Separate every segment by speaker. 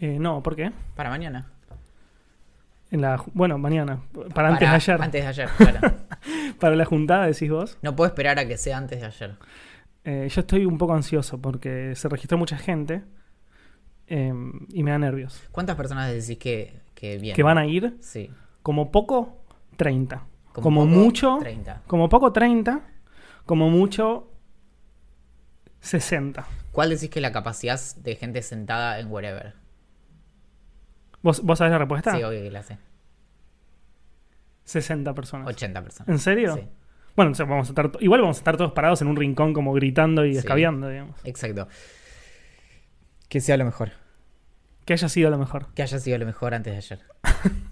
Speaker 1: Eh, no, ¿por qué?
Speaker 2: Para mañana.
Speaker 1: En la, bueno, mañana. Para, antes de ayer.
Speaker 2: Antes de ayer, claro.
Speaker 1: Para la juntada, decís vos.
Speaker 2: No puedo esperar a que sea antes de ayer.
Speaker 1: Eh, yo estoy un poco ansioso porque se registró mucha gente eh, y me da nervios.
Speaker 2: ¿Cuántas personas decís que, que vienen?
Speaker 1: Que van a ir,
Speaker 2: Sí.
Speaker 1: como poco, 30.
Speaker 2: Como
Speaker 1: Como,
Speaker 2: poco,
Speaker 1: mucho,
Speaker 2: 30.
Speaker 1: como poco, 30. Como mucho, 60.
Speaker 2: ¿Cuál decís que es la capacidad de gente sentada en wherever?
Speaker 1: ¿Vos, vos sabés la respuesta?
Speaker 2: Sí, obvio que la sé.
Speaker 1: 60 personas.
Speaker 2: 80 personas.
Speaker 1: ¿En serio?
Speaker 2: Sí,
Speaker 1: Bueno, o sea, vamos a estar, to- igual vamos a estar todos parados en un rincón como gritando y
Speaker 2: Sí.
Speaker 1: escabeando, digamos.
Speaker 2: exacto. Que sea lo mejor.
Speaker 1: Que haya sido lo mejor.
Speaker 2: Que haya sido lo mejor antes de ayer.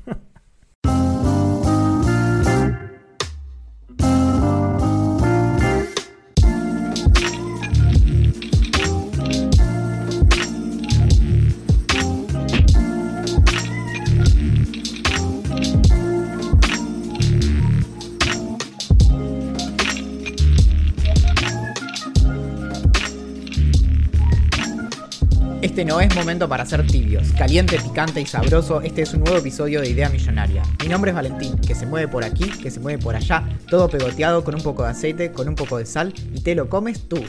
Speaker 2: no es momento para ser tibios. Caliente, picante y sabroso, este es un nuevo episodio de Idea Millonaria. Mi nombre es Valentín, que se mueve por aquí, que se mueve por allá, todo pegoteado con un poco de aceite, con un poco de sal, y te lo comes tú.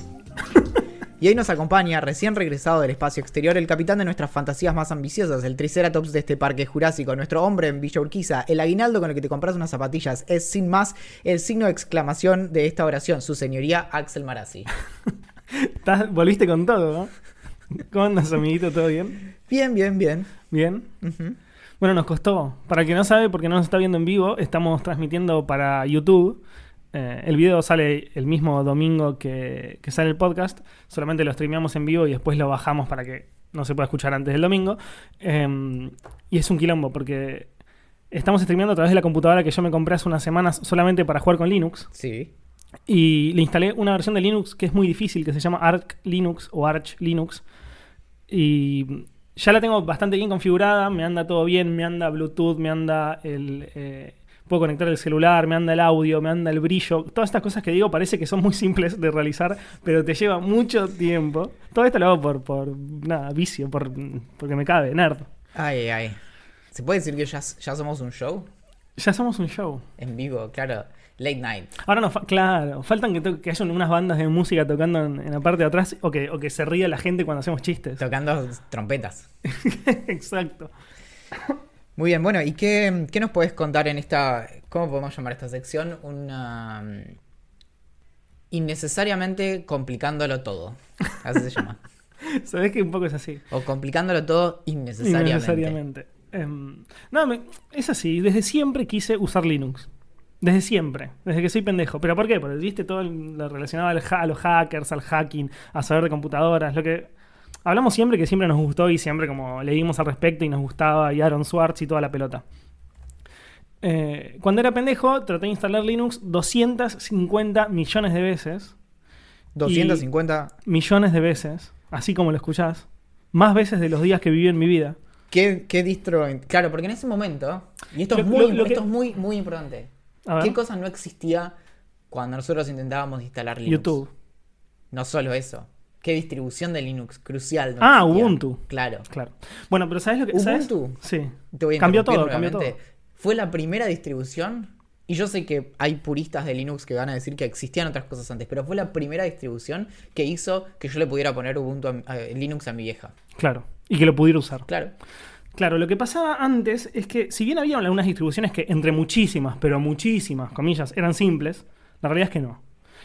Speaker 2: Y hoy nos acompaña, recién regresado del espacio exterior, el capitán de nuestras fantasías más ambiciosas, el Triceratops de este parque jurásico, nuestro hombre en Villa Urquiza, el aguinaldo con el que te compras unas zapatillas, es sin más el signo de exclamación de esta oración, su señoría Axel Marazzi.
Speaker 1: Volviste con todo, ¿no? ¿Cómo andas, amiguito? ¿Todo bien?
Speaker 2: Bien, bien, bien.
Speaker 1: Bien. Bueno, nos costó. Para que no sabe, porque no nos está viendo en vivo, estamos transmitiendo para YouTube. Eh, el video sale el mismo domingo que, que sale el podcast. Solamente lo streameamos en vivo y después lo bajamos para que no se pueda escuchar antes del domingo. Eh, y es un quilombo porque estamos streameando a través de la computadora que yo me compré hace unas semanas solamente para jugar con Linux.
Speaker 2: Sí.
Speaker 1: Y le instalé una versión de Linux que es muy difícil, que se llama Arch Linux o Arch Linux. Y ya la tengo bastante bien configurada, me anda todo bien, me anda Bluetooth, me anda el... eh, puedo conectar el celular, me anda el audio, me anda el brillo. Todas estas cosas que digo parece que son muy simples de realizar, pero te lleva mucho tiempo. Todo esto lo hago por, por nada, vicio, por, porque me cabe, nerd.
Speaker 2: Ay, ay. ¿Se puede decir que ya, ya somos un show?
Speaker 1: Ya somos un show.
Speaker 2: En vivo, claro. Late night.
Speaker 1: Ahora no, fa- claro, faltan que, to- que haya unas bandas de música tocando en, en la parte de atrás o que, o que se ría la gente cuando hacemos chistes.
Speaker 2: Tocando trompetas.
Speaker 1: Exacto.
Speaker 2: Muy bien, bueno, ¿y qué, qué nos puedes contar en esta, cómo podemos llamar esta sección? Una... mm, Innecesariamente complicándolo todo. Así se llama.
Speaker 1: Sabés que un poco es así.
Speaker 2: O complicándolo todo innecesariamente.
Speaker 1: Innecesariamente. Em, no, me- es así. Desde siempre quise usar Linux. Desde siempre. Desde que soy pendejo. ¿Pero por qué? Porque viste todo lo relacionado al ha- a los hackers, al hacking, a saber de computadoras. Lo que hablamos siempre que siempre nos gustó y siempre como leímos al respecto y nos gustaba y Aaron Swartz y toda la pelota. Eh, cuando era pendejo traté de instalar Linux 250 millones de veces.
Speaker 2: 250.
Speaker 1: Millones de veces. Así como lo escuchás. Más veces de los días que viví en mi vida.
Speaker 2: ¿Qué, qué distro? Claro, porque en ese momento, y esto,
Speaker 1: Lo-
Speaker 2: es, muy,
Speaker 1: lo- lo que-
Speaker 2: esto es muy, muy importante. ¿Qué cosa no existía cuando nosotros intentábamos instalar Linux?
Speaker 1: YouTube.
Speaker 2: No solo eso. ¿Qué distribución de Linux crucial? no
Speaker 1: Ah,
Speaker 2: existía?
Speaker 1: Ubuntu.
Speaker 2: Claro.
Speaker 1: Claro. Bueno, pero ¿sabes lo que ¿sabes?
Speaker 2: Ubuntu.
Speaker 1: Sí.
Speaker 2: Te voy a
Speaker 1: Cambió todo, cambió todo.
Speaker 2: nuevamente. Fue la primera distribución. Y yo sé que hay puristas de Linux que van a decir que existían otras cosas antes, pero fue la primera distribución que hizo que yo le pudiera poner Ubuntu a- a- Linux a mi vieja.
Speaker 1: Claro. Y que lo pudiera usar.
Speaker 2: Claro.
Speaker 1: Claro, lo que pasaba antes es que, si bien había algunas distribuciones que, entre muchísimas, pero muchísimas, comillas, eran simples, la realidad es que no.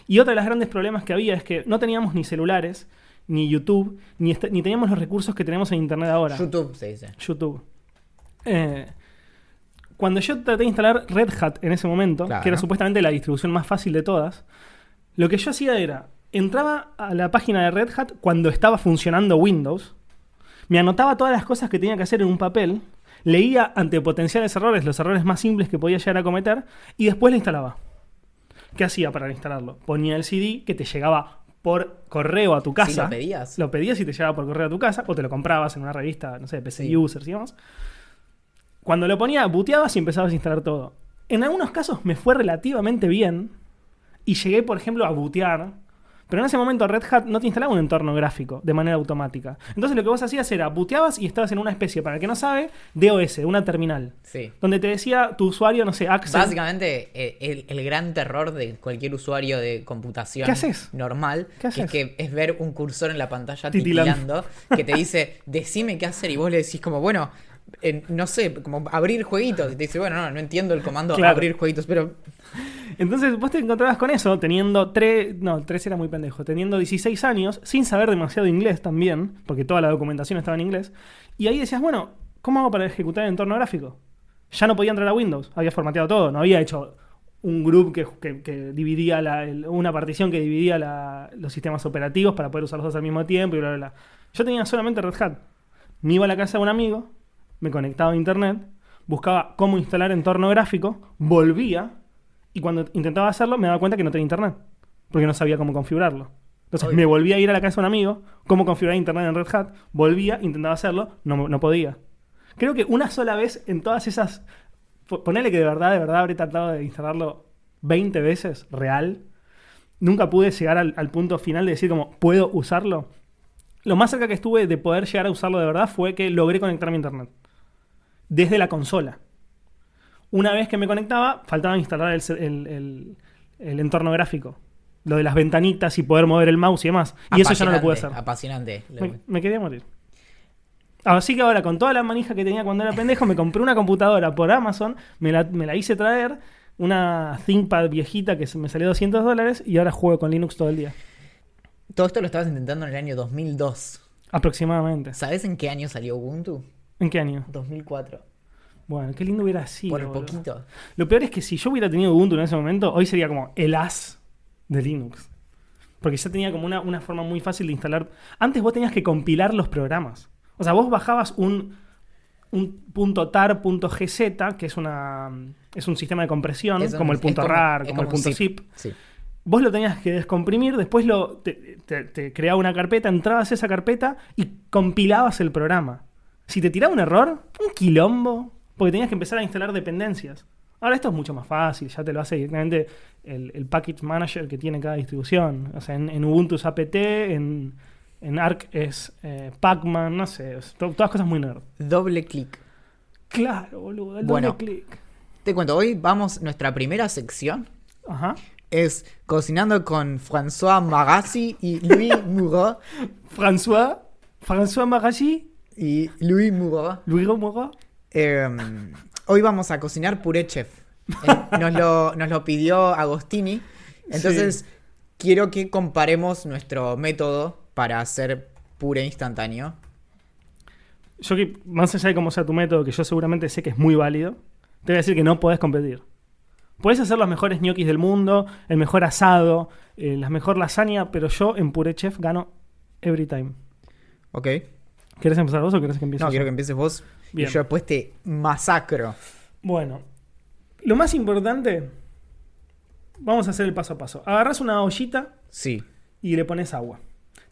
Speaker 1: Y otro de los grandes problemas que había es que no teníamos ni celulares, ni YouTube, ni, est- ni teníamos los recursos que tenemos en Internet ahora.
Speaker 2: YouTube se dice.
Speaker 1: YouTube. Eh, cuando yo traté de instalar Red Hat en ese momento,
Speaker 2: Claro.
Speaker 1: que era supuestamente la distribución más fácil de todas, lo que yo hacía era, entraba a la página de Red Hat cuando estaba funcionando Windows, me anotaba todas las cosas que tenía que hacer en un papel, leía ante potenciales errores los errores más simples que podía llegar a cometer y después la instalaba. ¿Qué hacía para instalarlo? Ponía el CD que te llegaba por correo a tu casa.
Speaker 2: Sí, lo pedías.
Speaker 1: Lo pedías y te llegaba por correo a tu casa, o te lo comprabas en una revista, no sé, PC
Speaker 2: Sí.
Speaker 1: Users y demás. Cuando lo ponía, booteabas y empezabas a instalar todo. En algunos casos me fue relativamente bien y llegué, por ejemplo, a bootear. Pero en ese momento Red Hat no te instalaba un entorno gráfico de manera automática. Entonces lo que vos hacías era booteabas y estabas en una especie, para el que no sabe, DOS, una terminal.
Speaker 2: Sí.
Speaker 1: Donde te decía tu usuario, no sé, Axel.
Speaker 2: Básicamente, eh, el, el gran terror de cualquier usuario de computación
Speaker 1: ¿Qué haces?
Speaker 2: normal,
Speaker 1: ¿Qué
Speaker 2: que es
Speaker 1: haces?
Speaker 2: que es ver un cursor en la pantalla
Speaker 1: Titilando.
Speaker 2: titilando, que te dice, decime qué hacer, y vos le decís como, bueno, no sé, como abrir jueguitos, y te dice, bueno, no, no entiendo el comando
Speaker 1: Claro.
Speaker 2: abrir jueguitos, pero
Speaker 1: Entonces vos te encontrabas con eso teniendo tres, no, tres era muy pendejo, teniendo 16 años, sin saber demasiado inglés también, porque toda la documentación estaba en inglés, y ahí decías, bueno, ¿cómo hago para ejecutar el entorno gráfico? Ya no podía entrar a Windows, había formateado todo, no había hecho un group que, que- que dividía la- el- una partición que dividía la- los sistemas operativos para poder usar los dos al mismo tiempo y bla, bla, bla. Yo tenía solamente Red Hat. Me iba a la casa de un amigo, me conectaba a internet, buscaba cómo instalar entorno gráfico, volvía y cuando intentaba hacerlo me daba cuenta que no tenía internet, porque no sabía cómo configurarlo. Entonces
Speaker 2: Obvio.
Speaker 1: me volvía a ir a la casa de un amigo, cómo configurar internet en Red Hat, volvía, intentaba hacerlo, no, no podía. Creo que una sola vez en todas esas... po- Ponele que de verdad, de verdad habré tratado de instalarlo 20 veces, real. Nunca pude llegar al, al punto final de decir como, ¿puedo usarlo? Lo más cerca que estuve de poder llegar a usarlo de verdad fue que logré conectarme a internet. Desde la consola. Una vez que me conectaba, faltaba instalar el, se- el- el- el entorno gráfico. Lo de las ventanitas y poder mover el mouse y demás. Y eso ya no lo pude hacer.
Speaker 2: Apasionante.
Speaker 1: Me, me quería morir. Así que ahora, con toda la manija que tenía cuando era pendejo, me compré una computadora por Amazon, me la, me la hice traer, una ThinkPad viejita que me salió 200 dólares y ahora juego con Linux todo el día.
Speaker 2: Todo esto lo estabas intentando en el año 2002.
Speaker 1: Aproximadamente.
Speaker 2: ¿Sabes en qué año salió Ubuntu?
Speaker 1: ¿En qué año?
Speaker 2: 2004.
Speaker 1: Bueno, qué lindo hubiera sido.
Speaker 2: Por
Speaker 1: boludo.
Speaker 2: poquito.
Speaker 1: Lo peor es que si yo hubiera tenido Ubuntu en ese momento, hoy sería como el as de Linux. Porque ya tenía como una, una forma muy fácil de instalar. Antes vos tenías que compilar los programas. O sea, vos bajabas un, un punto .tar, punto .gz, que es, una, es un sistema de compresión, como el punto
Speaker 2: como-
Speaker 1: .rar, como el punto
Speaker 2: zip.
Speaker 1: .zip.
Speaker 2: Sí.
Speaker 1: Vos lo tenías que descomprimir, después lo, te, te- te creaba una carpeta, entrabas a esa carpeta y compilabas el programa. Si te tiraba un error, un quilombo, porque tenías que empezar a instalar dependencias. Ahora esto es mucho más fácil, ya te lo hace directamente el, el package manager que tiene cada distribución. O sea, en, en Ubuntu es apt, en, en Arc es eh, Pacman, no sé, es to- todas cosas muy nerd.
Speaker 2: Doble clic.
Speaker 1: Claro, boludo, el
Speaker 2: Bueno.
Speaker 1: doble clic.
Speaker 2: Te cuento, hoy vamos, nuestra primera sección
Speaker 1: Ajá.
Speaker 2: es Cocinando con François Magassi y Louis Moreau.
Speaker 1: François, François Marachi,
Speaker 2: y Louis Moreau.
Speaker 1: Louis Moreau.
Speaker 2: Eh, hoy vamos a cocinar puré chef. Eh, Nos lo, nos lo pidió Agostini. Entonces, quiero que comparemos nuestro método para hacer puré instantáneo.
Speaker 1: Yo que, más allá de cómo sea tu método, que yo seguramente sé que es muy válido, te voy a decir que no podés competir. Puedes hacer los mejores ñoquis del mundo, el mejor asado, eh, la mejor lasaña, pero yo en Pure Chef gano every time.
Speaker 2: ¿Ok?
Speaker 1: ¿Querés empezar vos o querés que empiece
Speaker 2: No,
Speaker 1: yo?
Speaker 2: quiero que empieces vos.
Speaker 1: Bien.
Speaker 2: Y yo después te masacro.
Speaker 1: Bueno, lo más importante, vamos a hacer el paso a paso. Agarras una ollita
Speaker 2: Sí.
Speaker 1: y le pones agua.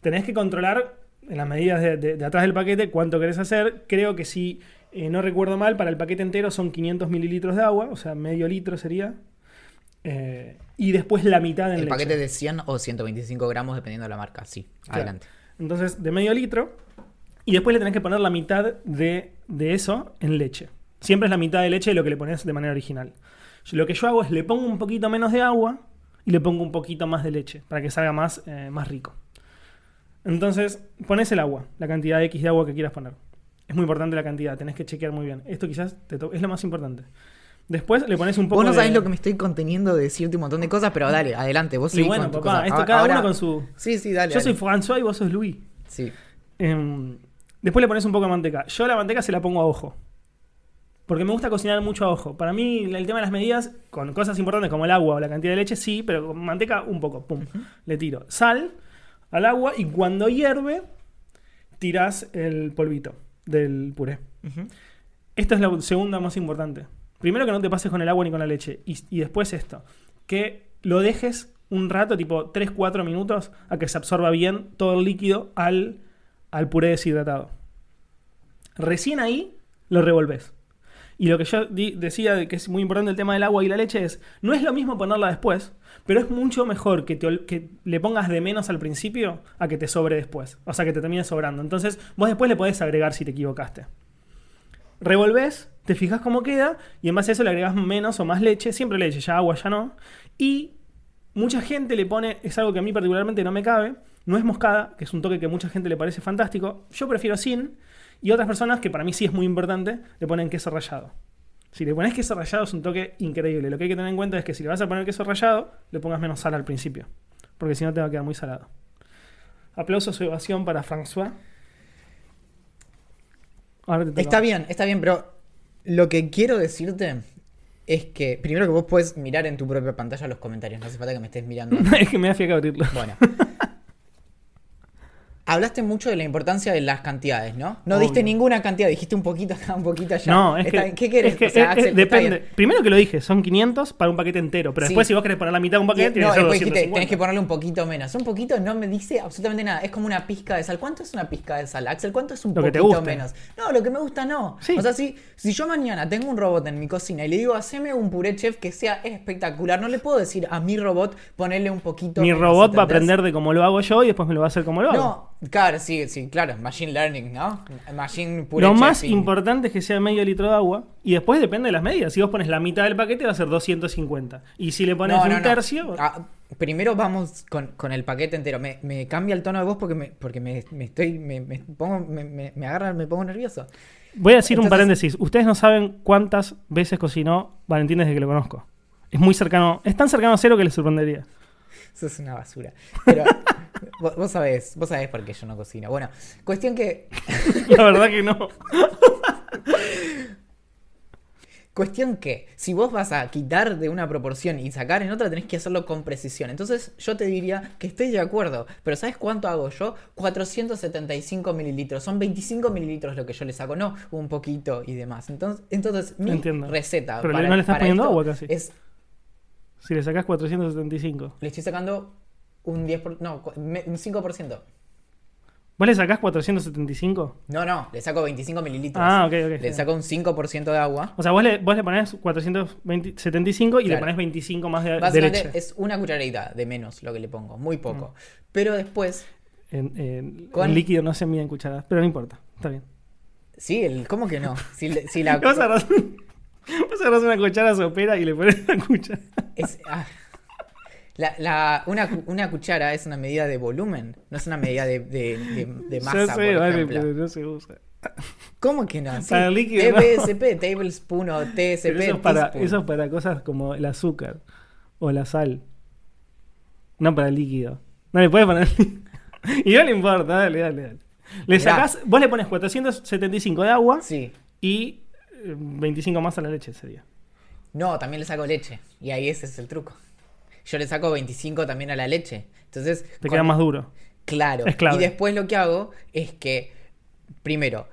Speaker 1: Tenés que controlar en las medidas de, de- de atrás del paquete cuánto querés hacer. Creo que si eh, no recuerdo mal, para el paquete entero son 500 mililitros de agua, o sea, medio litro sería. Eh, y después la mitad en
Speaker 2: El
Speaker 1: leche.
Speaker 2: paquete de 100 o 125 gramos, dependiendo de la marca. Sí.
Speaker 1: Claro.
Speaker 2: Adelante.
Speaker 1: Entonces, de medio litro. Y después le tenés que poner la mitad de, de eso en leche. Siempre es la mitad de leche de lo que le pones de manera original. Yo- lo que yo hago es le pongo un poquito menos de agua y le pongo un poquito más de leche para que salga más, eh, más rico. Entonces, pones el agua, la cantidad X de agua que quieras poner. Es muy importante la cantidad, tenés que chequear muy bien. Esto quizás te es lo más importante. Después le pones un poco
Speaker 2: Vos no
Speaker 1: de...
Speaker 2: sabés lo que me estoy conteniendo de decirte un montón de cosas, pero dale, adelante. Vos
Speaker 1: Y
Speaker 2: seguís
Speaker 1: bueno,
Speaker 2: con tu
Speaker 1: papá,
Speaker 2: cosa.
Speaker 1: esto
Speaker 2: A-
Speaker 1: cada
Speaker 2: ahora-
Speaker 1: uno con su...
Speaker 2: Sí, sí, dale.
Speaker 1: Yo soy. François y vos sos Louis.
Speaker 2: Sí.
Speaker 1: Em, después le pones un poco de manteca. Yo la manteca se la pongo a ojo. Porque me gusta cocinar mucho a ojo. Para mí, el tema de las medidas, con cosas importantes como el agua o la cantidad de leche, sí, pero con manteca un poco. Pum. Le tiro sal al agua y cuando hierve, tirás el polvito del puré.
Speaker 2: Ujú.
Speaker 1: Esta es la segunda más importante. Primero que no te pases con el agua ni con la leche. Y, y después esto. Que lo dejes un rato, tipo 3-4 minutos, a que se absorba bien todo el líquido al, al puré deshidratado. Recién ahí lo revolves. Y lo que yo decía de que es muy importante el tema del agua y la leche es, no es lo mismo ponerla después, pero es mucho mejor que, te que le pongas de menos al principio a que te sobre después. O sea, que te termine sobrando. Entonces, vos después le podés agregar si te equivocaste. Revolves, te fijas cómo queda y en base a eso le agregas menos o más leche, siempre leche, ya agua ya no. Y mucha gente le pone, es algo que a mí particularmente no me cabe, no es moscada, que es un toque que a mucha gente le parece fantástico. Yo prefiero sin. Y otras personas, que para mí sí es muy importante, le ponen queso rallado. Si le pones queso rallado es un toque increíble. Lo que hay que tener en cuenta es que si le vas a poner queso rallado, le pongas menos sal al principio. Porque si no te va a quedar muy salado. Aplauso a su evasión para François. Ahora te toca.
Speaker 2: Está bien, está bien, pero lo que quiero decirte es que primero que vos puedes mirar en tu propia pantalla los comentarios, no hace falta que me estés mirando.
Speaker 1: es que me da fiaca abrirlo.
Speaker 2: Bueno. Hablaste mucho de la importancia de las cantidades, ¿no? No
Speaker 1: Obvio.
Speaker 2: diste ninguna cantidad, dijiste un poquito acá, un poquito allá.
Speaker 1: No, es
Speaker 2: Está
Speaker 1: que.
Speaker 2: ¿Qué querés?
Speaker 1: es que,
Speaker 2: O sea, Axel, está
Speaker 1: depende. Primero que lo dije, son 500 para un paquete entero. Pero
Speaker 2: Sí.
Speaker 1: después, si vos querés poner la mitad de un paquete,
Speaker 2: No,
Speaker 1: que ser
Speaker 2: después dijiste,
Speaker 1: 250.
Speaker 2: tenés que ponerle un poquito menos. Un poquito no me dice absolutamente nada. Es como una pizca de sal. ¿Cuánto es una pizca de sal, Axel? ¿Cuánto es un
Speaker 1: Lo que te
Speaker 2: poquito menos? No, lo que me gusta no.
Speaker 1: Sí.
Speaker 2: O sea, si, si yo mañana tengo un robot en mi cocina y le digo, haceme un puré chef que sea espectacular, no le puedo decir a mi robot ponerle un poquito
Speaker 1: Mi
Speaker 2: menos,
Speaker 1: robot va a aprender de cómo lo hago yo y después me lo va a hacer como lo hago.
Speaker 2: No, claro, sí, sí, claro. Machine learning, ¿no? Machine puré
Speaker 1: Lo más
Speaker 2: chefing.
Speaker 1: importante es que sea medio litro de agua. Y después depende de las medidas. Si vos pones la mitad del paquete, va a ser 250. Y si le pones
Speaker 2: No, no,
Speaker 1: un
Speaker 2: no.
Speaker 1: tercio.
Speaker 2: Ah, primero vamos con, con el paquete entero. Me, me cambia el tono de voz porque me, porque me, me estoy. Me, me pongo, me, me, me agarra, me pongo nervioso.
Speaker 1: Voy a decir un paréntesis. Ustedes no saben cuántas veces cocinó Valentín desde que lo conozco. Es muy cercano. Es tan cercano a cero que les sorprendería.
Speaker 2: Eso es una basura. Pero vos, vos sabés, vos sabés por qué yo no cocino. Bueno, cuestión que.
Speaker 1: La verdad que no.
Speaker 2: Cuestión que, si vos vas a quitar de una proporción y sacar en otra, tenés que hacerlo con precisión. Entonces, yo te diría que estoy de acuerdo, pero ¿sabes cuánto hago yo? 475 mililitros. Son 25 mililitros lo que yo le saco, no un poquito y demás. Entonces, entonces mi
Speaker 1: Entiendo.
Speaker 2: receta.
Speaker 1: Pero no le estás poniendo agua casi.
Speaker 2: Es,
Speaker 1: Si le sacás 475.
Speaker 2: le estoy sacando un 10%, por- no, un 5%.
Speaker 1: ¿Vos le sacás 475?
Speaker 2: No, no, le saco 25 mililitros.
Speaker 1: Ah, ok, ok.
Speaker 2: Le saco un 5% de agua.
Speaker 1: O sea, vos le, vos le ponés 475 y le
Speaker 2: Claro.
Speaker 1: ponés 25 más de, de
Speaker 2: Básicamente
Speaker 1: leche.
Speaker 2: es una cucharadita de menos lo que le pongo, muy poco.
Speaker 1: Mm.
Speaker 2: Pero después
Speaker 1: En, en-
Speaker 2: Con-
Speaker 1: en líquido no se mide en cucharadas, pero no importa. Está bien.
Speaker 2: Sí, el, ¿cómo que no? Si, le- si la,
Speaker 1: vos agarrás una cuchara sopera y le pones la cuchara.
Speaker 2: es- ah. La- la- una, una cuchara es una medida de volumen, no es una medida de, de- de- de masa,
Speaker 1: Ya sé,
Speaker 2: por
Speaker 1: vale,
Speaker 2: ejemplo.
Speaker 1: pero no se usa.
Speaker 2: ¿Cómo que no? Sí,
Speaker 1: Para el líquido, no.
Speaker 2: TBSP, tablespoon o TSP,
Speaker 1: Pero eso, es para, eso es para cosas como el azúcar o la sal. No para el líquido. No le puedes poner. y no le importa, dale, dale, dale. Le
Speaker 2: Mirá.
Speaker 1: sacás, vos le pones 475 de agua
Speaker 2: Sí.
Speaker 1: y eh, 25 más a la leche sería.
Speaker 2: No, también le saco leche. Y ahí ese es el truco. Yo le saco 25 también a la leche. Entonces,
Speaker 1: Te
Speaker 2: con-
Speaker 1: queda más duro.
Speaker 2: Claro.
Speaker 1: Es clave.
Speaker 2: Y después lo que hago es que, primero,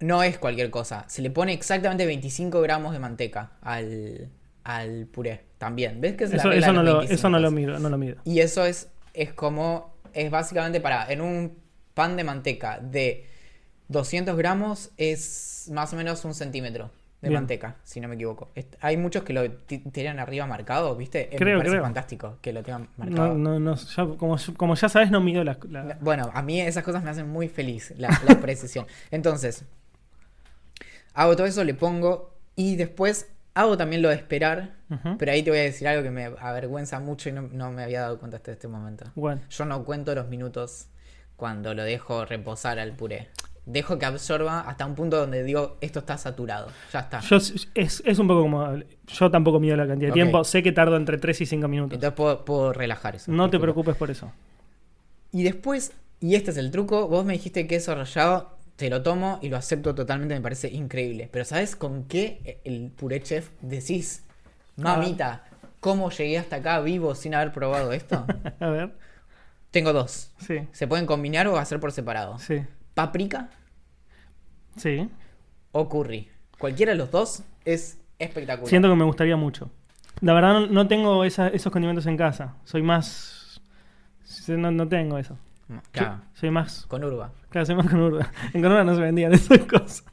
Speaker 2: no es cualquier cosa. Se le pone exactamente 25 gramos de manteca al, al puré. También. ¿Ves que
Speaker 1: Eso, eso no, lo,
Speaker 2: 25?
Speaker 1: eso no lo mido, no lo mido.
Speaker 2: Y eso es, es como, es básicamente para, en un pan de manteca de 200 gramos es más o menos un centímetro de
Speaker 1: Bien.
Speaker 2: manteca, si no me equivoco. Est- hay muchos que lo ti- tiran arriba marcado, ¿viste? Eh,
Speaker 1: Creo,
Speaker 2: me parece
Speaker 1: creo.
Speaker 2: fantástico que lo tengan marcado.
Speaker 1: No, no, como, como ya sabes, no mido la. la-
Speaker 2: Bueno, a mí esas cosas me hacen muy feliz, la, la precisión. Entonces, hago todo eso, le pongo y después hago también lo de esperar, pero ahí te voy a decir algo que me avergüenza mucho y no, no me había dado cuenta hasta este momento.
Speaker 1: Bueno,
Speaker 2: Yo no cuento los minutos cuando lo dejo reposar al puré. Dejo que absorba hasta un punto donde digo, esto está saturado, ya está.
Speaker 1: yo, es, es un poco como. Yo tampoco mido la cantidad de tiempo. Sé que tardo entre 3 y 5 minutos.
Speaker 2: Entonces puedo, puedo relajar eso.
Speaker 1: no te preocupes por eso.
Speaker 2: Y después, y este es el truco, vos me dijiste queso rallado, te lo tomo y lo acepto totalmente, me parece increíble. Pero ¿sabes con qué el puré chef decís? Mamita, ¿cómo llegué hasta acá vivo sin haber probado esto?
Speaker 1: A ver.
Speaker 2: Tengo dos.
Speaker 1: Sí,
Speaker 2: Se pueden combinar o hacer por separado.
Speaker 1: sí.
Speaker 2: Paprika
Speaker 1: Sí.
Speaker 2: o curry. Cualquiera de los dos es espectacular.
Speaker 1: Siento que me gustaría mucho. La verdad no, no tengo esa- esos condimentos en casa. Soy más... No, no tengo eso.
Speaker 2: Claro,
Speaker 1: Soy más...
Speaker 2: con urba.
Speaker 1: Claro, soy más con Urba. En Conurba no se vendían esas cosas.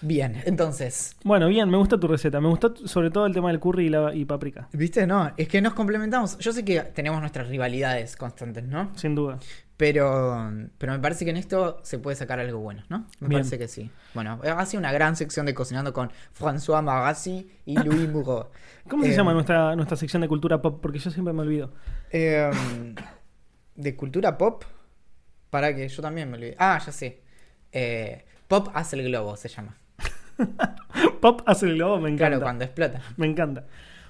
Speaker 2: Bien, entonces,
Speaker 1: Bueno, bien, me gusta tu receta. Me gustó t- sobre todo el tema del curry y, la, y paprika.
Speaker 2: ¿viste? No, es que nos complementamos. Yo sé que tenemos nuestras rivalidades constantes, ¿no?
Speaker 1: Sin duda.
Speaker 2: Pero, pero me parece que en esto se puede sacar algo bueno, ¿no? Me
Speaker 1: Bien.
Speaker 2: parece que sí. Bueno, ha sido una gran sección de cocinando con François Magassi y Louis Moreau.
Speaker 1: ¿Cómo se
Speaker 2: Eh,
Speaker 1: llama nuestra, nuestra sección de cultura pop? Porque yo siempre me olvido.
Speaker 2: eh, de cultura pop. Para que yo también me olvidé. Ah, ya sé. Eh, pop hace el globo, se llama.
Speaker 1: Pop hace el globo, me encanta.
Speaker 2: Claro, cuando explota.
Speaker 1: Me encanta.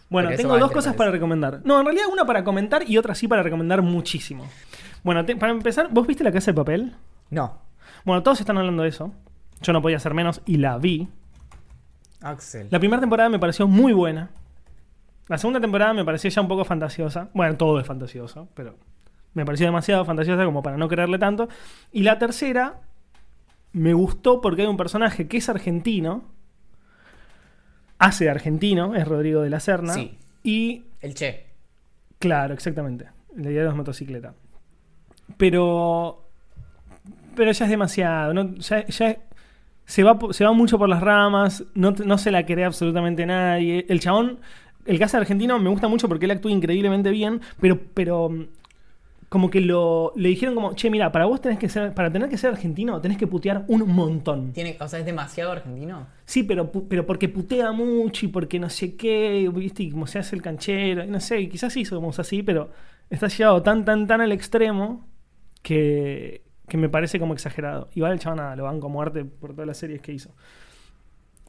Speaker 1: Bueno, tengo dos cosas para recomendar. No, en realidad una para comentar y otra sí para recomendar muchísimo. Bueno, te- para empezar, ¿vos viste la casa de papel?
Speaker 2: No.
Speaker 1: Bueno, todos están hablando de eso. Yo no podía hacer menos y la vi.
Speaker 2: Axel.
Speaker 1: La primera temporada me pareció muy buena. La segunda temporada me pareció ya un poco fantasiosa. Bueno, todo es fantasioso, pero me pareció demasiado fantasiosa como para no creerle tanto. Y la tercera me gustó porque hay un personaje que es argentino. Hace de argentino, es Rodrigo de la Serna.
Speaker 2: Sí.
Speaker 1: Y
Speaker 2: El Che.
Speaker 1: Claro, exactamente. La idea de las motocicletas. Pero. Pero ya es demasiado. ¿no? Ya, ya se, va, se va mucho por las ramas. No, no se la cree absolutamente nadie. El chabón. El caso argentino me gusta mucho porque él actúa increíblemente bien. Pero. pero mm, como que lo, le dijeron como, che, mira, para vos tenés que ser, para tener que ser argentino, tenés que putear un montón.
Speaker 2: Tiene, o sea, es demasiado argentino.
Speaker 1: Sí, pero, pero porque putea mucho y porque no sé qué, ¿viste? Y como se hace el canchero, no sé, y quizás sí somos así, pero está llevado tan, tan, tan al extremo que, que me parece como exagerado. Igual el chaval nada, lo banco a muerte por todas las series que hizo.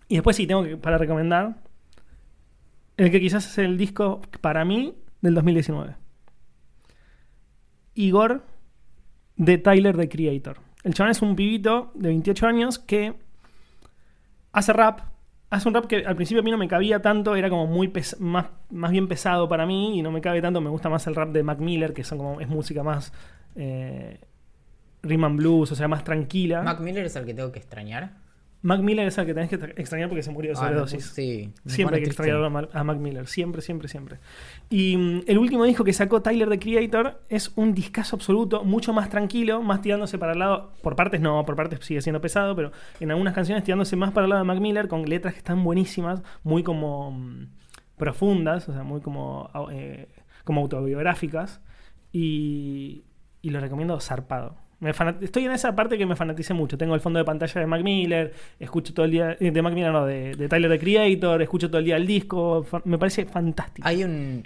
Speaker 1: Y después sí, tengo que, para recomendar, el que quizás es el disco, para mí, del 2019. Igor de Tyler, the Creator. El chaval es un pibito de 28 años que hace rap. Hace un rap que al principio a mí no me cabía tanto, era como muy más, más bien pesado para mí y no me cabe tanto. Me gusta más el rap de Mac Miller, que son como, es música más eh, rhythm and blues, o sea, más tranquila.
Speaker 2: Mac Miller es el que tengo que extrañar.
Speaker 1: Mac Miller es el que tenés que tra- extrañar porque se murió de
Speaker 2: Ah,
Speaker 1: sobredosis.
Speaker 2: puse- sí.
Speaker 1: Siempre hay que extrañar a Mac, a Mac Miller, siempre, siempre, siempre. Y mm, el último disco que sacó Tyler the Creator es un discazo absoluto, mucho más tranquilo, más tirándose para el lado, por partes no, por partes sigue siendo pesado, pero en algunas canciones tirándose más para el lado de Mac Miller con letras que están buenísimas, muy como mm, profundas, o sea, muy como, eh, como autobiográficas. Y, y lo recomiendo zarpado. Me Estoy en esa parte que me fanaticé mucho. Tengo el fondo de pantalla de Mac Miller, escucho todo el día. eh, De Mac Miller, no, de, de Tyler the Creator, escucho todo el día el disco. Me parece fantástico.
Speaker 2: Hay un.